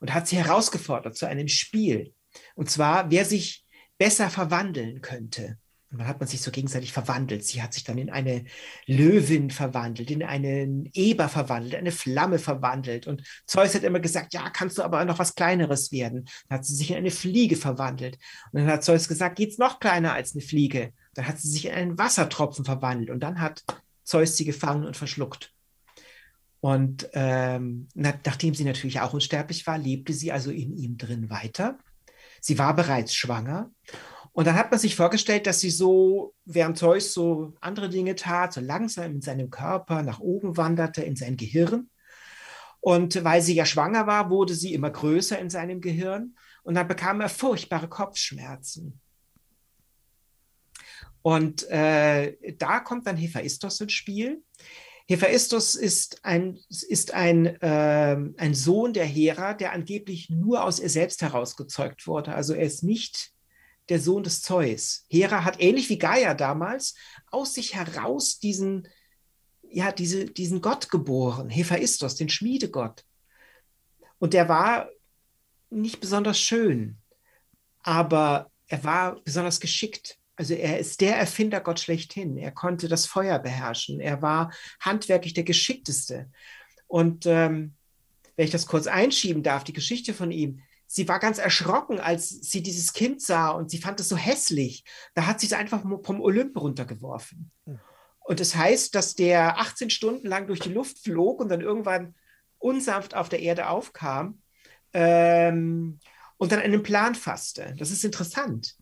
und hat sie herausgefordert zu einem Spiel. Und zwar, wer sich besser verwandeln könnte. Und dann hat man sich so gegenseitig verwandelt. Sie hat sich dann in eine Löwin verwandelt, in einen Eber verwandelt, eine Flamme verwandelt. Und Zeus hat immer gesagt, ja, kannst du aber noch was Kleineres werden. Dann hat sie sich in eine Fliege verwandelt. Und dann hat Zeus gesagt, geht's noch kleiner als eine Fliege. Dann hat sie sich in einen Wassertropfen verwandelt. Und dann hat Zeus sie gefangen und verschluckt. Und ähm, na, nachdem sie natürlich auch unsterblich war, lebte sie also in ihm drin weiter. Sie war bereits schwanger. Und dann hat man sich vorgestellt, dass sie so, während Zeus so andere Dinge tat, so langsam in seinem Körper nach oben wanderte, in sein Gehirn. Und weil sie ja schwanger war, wurde sie immer größer in seinem Gehirn. Und dann bekam er furchtbare Kopfschmerzen. Und äh, da kommt dann Hephaistos ins Spiel. Hephaistos ist ein, ist ein, äh, ein Sohn der Hera, der angeblich nur aus ihr selbst herausgezeugt wurde. Also er ist nicht der Sohn des Zeus. Hera hat ähnlich wie Gaia damals aus sich heraus diesen, ja, diese, diesen Gott geboren, Hephaistos, den Schmiedegott. Und der war nicht besonders schön, aber er war besonders geschickt. Also er ist der Erfindergott schlechthin. Er konnte das Feuer beherrschen. Er war handwerklich der Geschickteste. Und ähm, wenn ich das kurz einschieben darf, die Geschichte von ihm, sie war ganz erschrocken, als sie dieses Kind sah und sie fand es so hässlich. Da hat sie es einfach vom Olymp runtergeworfen. Mhm. Und das heißt, dass der 18 Stunden lang durch die Luft flog und dann irgendwann unsanft auf der Erde aufkam ähm, und dann einen Plan fasste. Das ist interessant.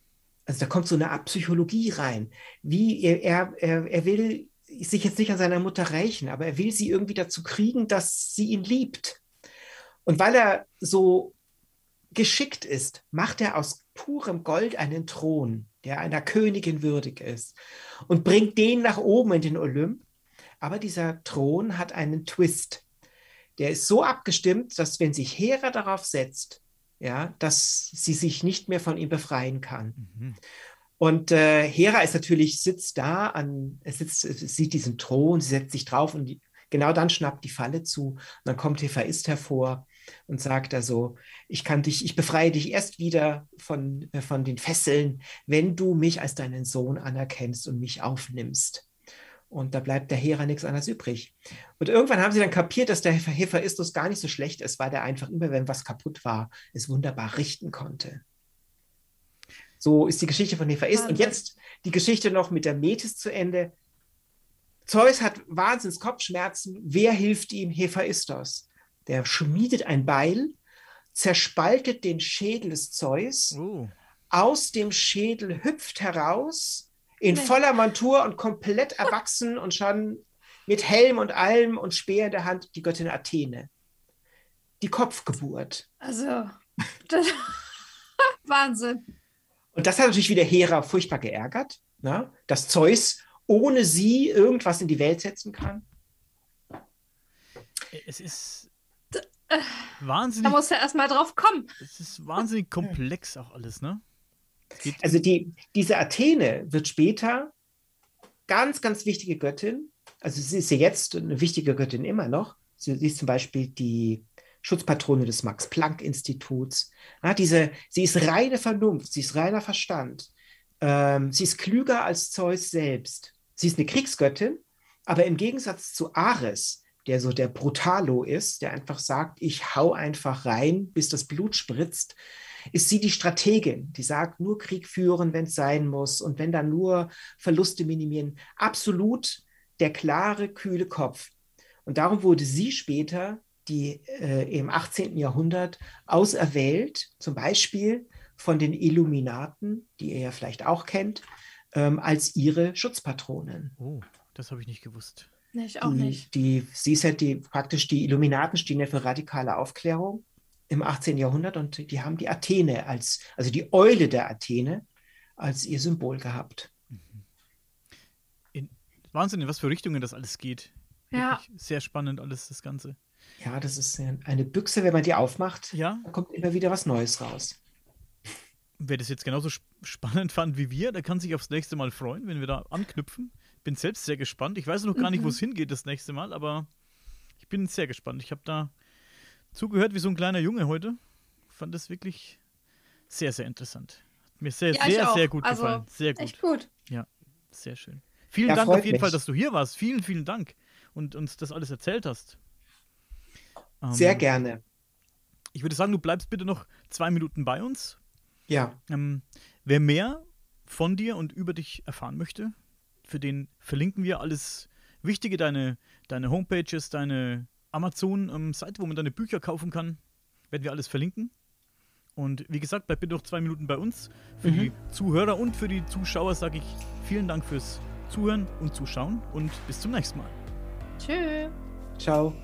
Also da kommt so eine Art Psychologie rein. Wie er, er, er will sich jetzt nicht an seiner Mutter rächen, aber er will sie irgendwie dazu kriegen, dass sie ihn liebt. Und weil er so geschickt ist, macht er aus purem Gold einen Thron, der einer Königin würdig ist, und bringt den nach oben in den Olymp. Aber dieser Thron hat einen Twist. Der ist so abgestimmt, dass wenn sich Hera darauf setzt, ja, dass sie sich nicht mehr von ihm befreien kann. Mhm. Und äh, Hera ist natürlich, sitzt da an, sitzt, sieht diesen Thron, sie setzt sich drauf und die, genau dann schnappt die Falle zu. Und dann kommt Hephaist hervor und sagt also, ich kann dich, ich befreie dich erst wieder von, äh, von den Fesseln, wenn du mich als deinen Sohn anerkennst und mich aufnimmst. Und da bleibt der Hera nichts anderes übrig. Und irgendwann haben sie dann kapiert, dass der Hephaistus gar nicht so schlecht ist, weil der einfach immer, wenn was kaputt war, es wunderbar richten konnte. So ist die Geschichte von Hephaist. Und jetzt die Geschichte noch mit der Metis zu Ende. Zeus hat Wahnsinns Kopfschmerzen. Wer hilft ihm? Hephaistos. Der schmiedet ein Beil, zerspaltet den Schädel des Zeus. Uh. Aus dem Schädel hüpft heraus in voller Montur und komplett erwachsen und schon mit Helm und allem und Speer in der Hand die Göttin Athene. Die Kopfgeburt. Also, *laughs* Wahnsinn. Und das hat natürlich wieder Hera furchtbar geärgert, ne? dass Zeus ohne sie irgendwas in die Welt setzen kann. Es ist wahnsinnig. Da muss er erstmal drauf kommen. Es ist wahnsinnig komplex auch alles, ne? Also die, diese Athene wird später ganz, ganz wichtige Göttin. Also sie ist ja jetzt eine wichtige Göttin immer noch. Sie ist zum Beispiel die Schutzpatrone des Max-Planck-Instituts. Ja, diese, sie ist reine Vernunft, sie ist reiner Verstand. Ähm, sie ist klüger als Zeus selbst. Sie ist eine Kriegsgöttin, aber im Gegensatz zu Ares, der so der Brutalo ist, der einfach sagt, ich hau einfach rein, bis das Blut spritzt, ist sie die Strategin, die sagt, nur Krieg führen, wenn es sein muss und wenn dann nur Verluste minimieren. Absolut der klare, kühle Kopf. Und darum wurde sie später die äh, im 18. Jahrhundert auserwählt, zum Beispiel von den Illuminaten, die ihr ja vielleicht auch kennt, ähm, als ihre Schutzpatronen. Oh, das habe ich nicht gewusst. Nee, ich auch die, nicht. Die, sie ist halt die, praktisch die Illuminaten stehen ja für radikale Aufklärung im 18. Jahrhundert und die haben die Athene als, also die Eule der Athene als ihr Symbol gehabt. Mhm. In, Wahnsinn, in was für Richtungen das alles geht. Ja. Wirklich sehr spannend alles, das Ganze. Ja, das ist eine Büchse, wenn man die aufmacht, ja. kommt immer wieder was Neues raus. Wer das jetzt genauso spannend fand wie wir, der kann sich aufs nächste Mal freuen, wenn wir da anknüpfen. Bin selbst sehr gespannt. Ich weiß noch gar nicht, wo es mhm. hingeht das nächste Mal, aber ich bin sehr gespannt. Ich habe da zugehört wie so ein kleiner Junge heute. Fand das wirklich sehr, sehr interessant. Hat mir sehr, ja, sehr, sehr gut also, gefallen. Sehr gut. Echt gut. Ja, sehr schön. Vielen ja, Dank auf jeden mich. Fall, dass du hier warst. Vielen, vielen Dank und uns das alles erzählt hast. Sehr ähm, gerne. Ich würde sagen, du bleibst bitte noch zwei Minuten bei uns. Ja. Ähm, wer mehr von dir und über dich erfahren möchte, für den verlinken wir alles Wichtige, deine, deine Homepages, deine Amazon-Seite, wo man deine Bücher kaufen kann, werden wir alles verlinken. Und wie gesagt, bleib bitte noch zwei Minuten bei uns. Für mhm. die Zuhörer und für die Zuschauer sage ich vielen Dank fürs Zuhören und Zuschauen und bis zum nächsten Mal. Tschüss. Ciao.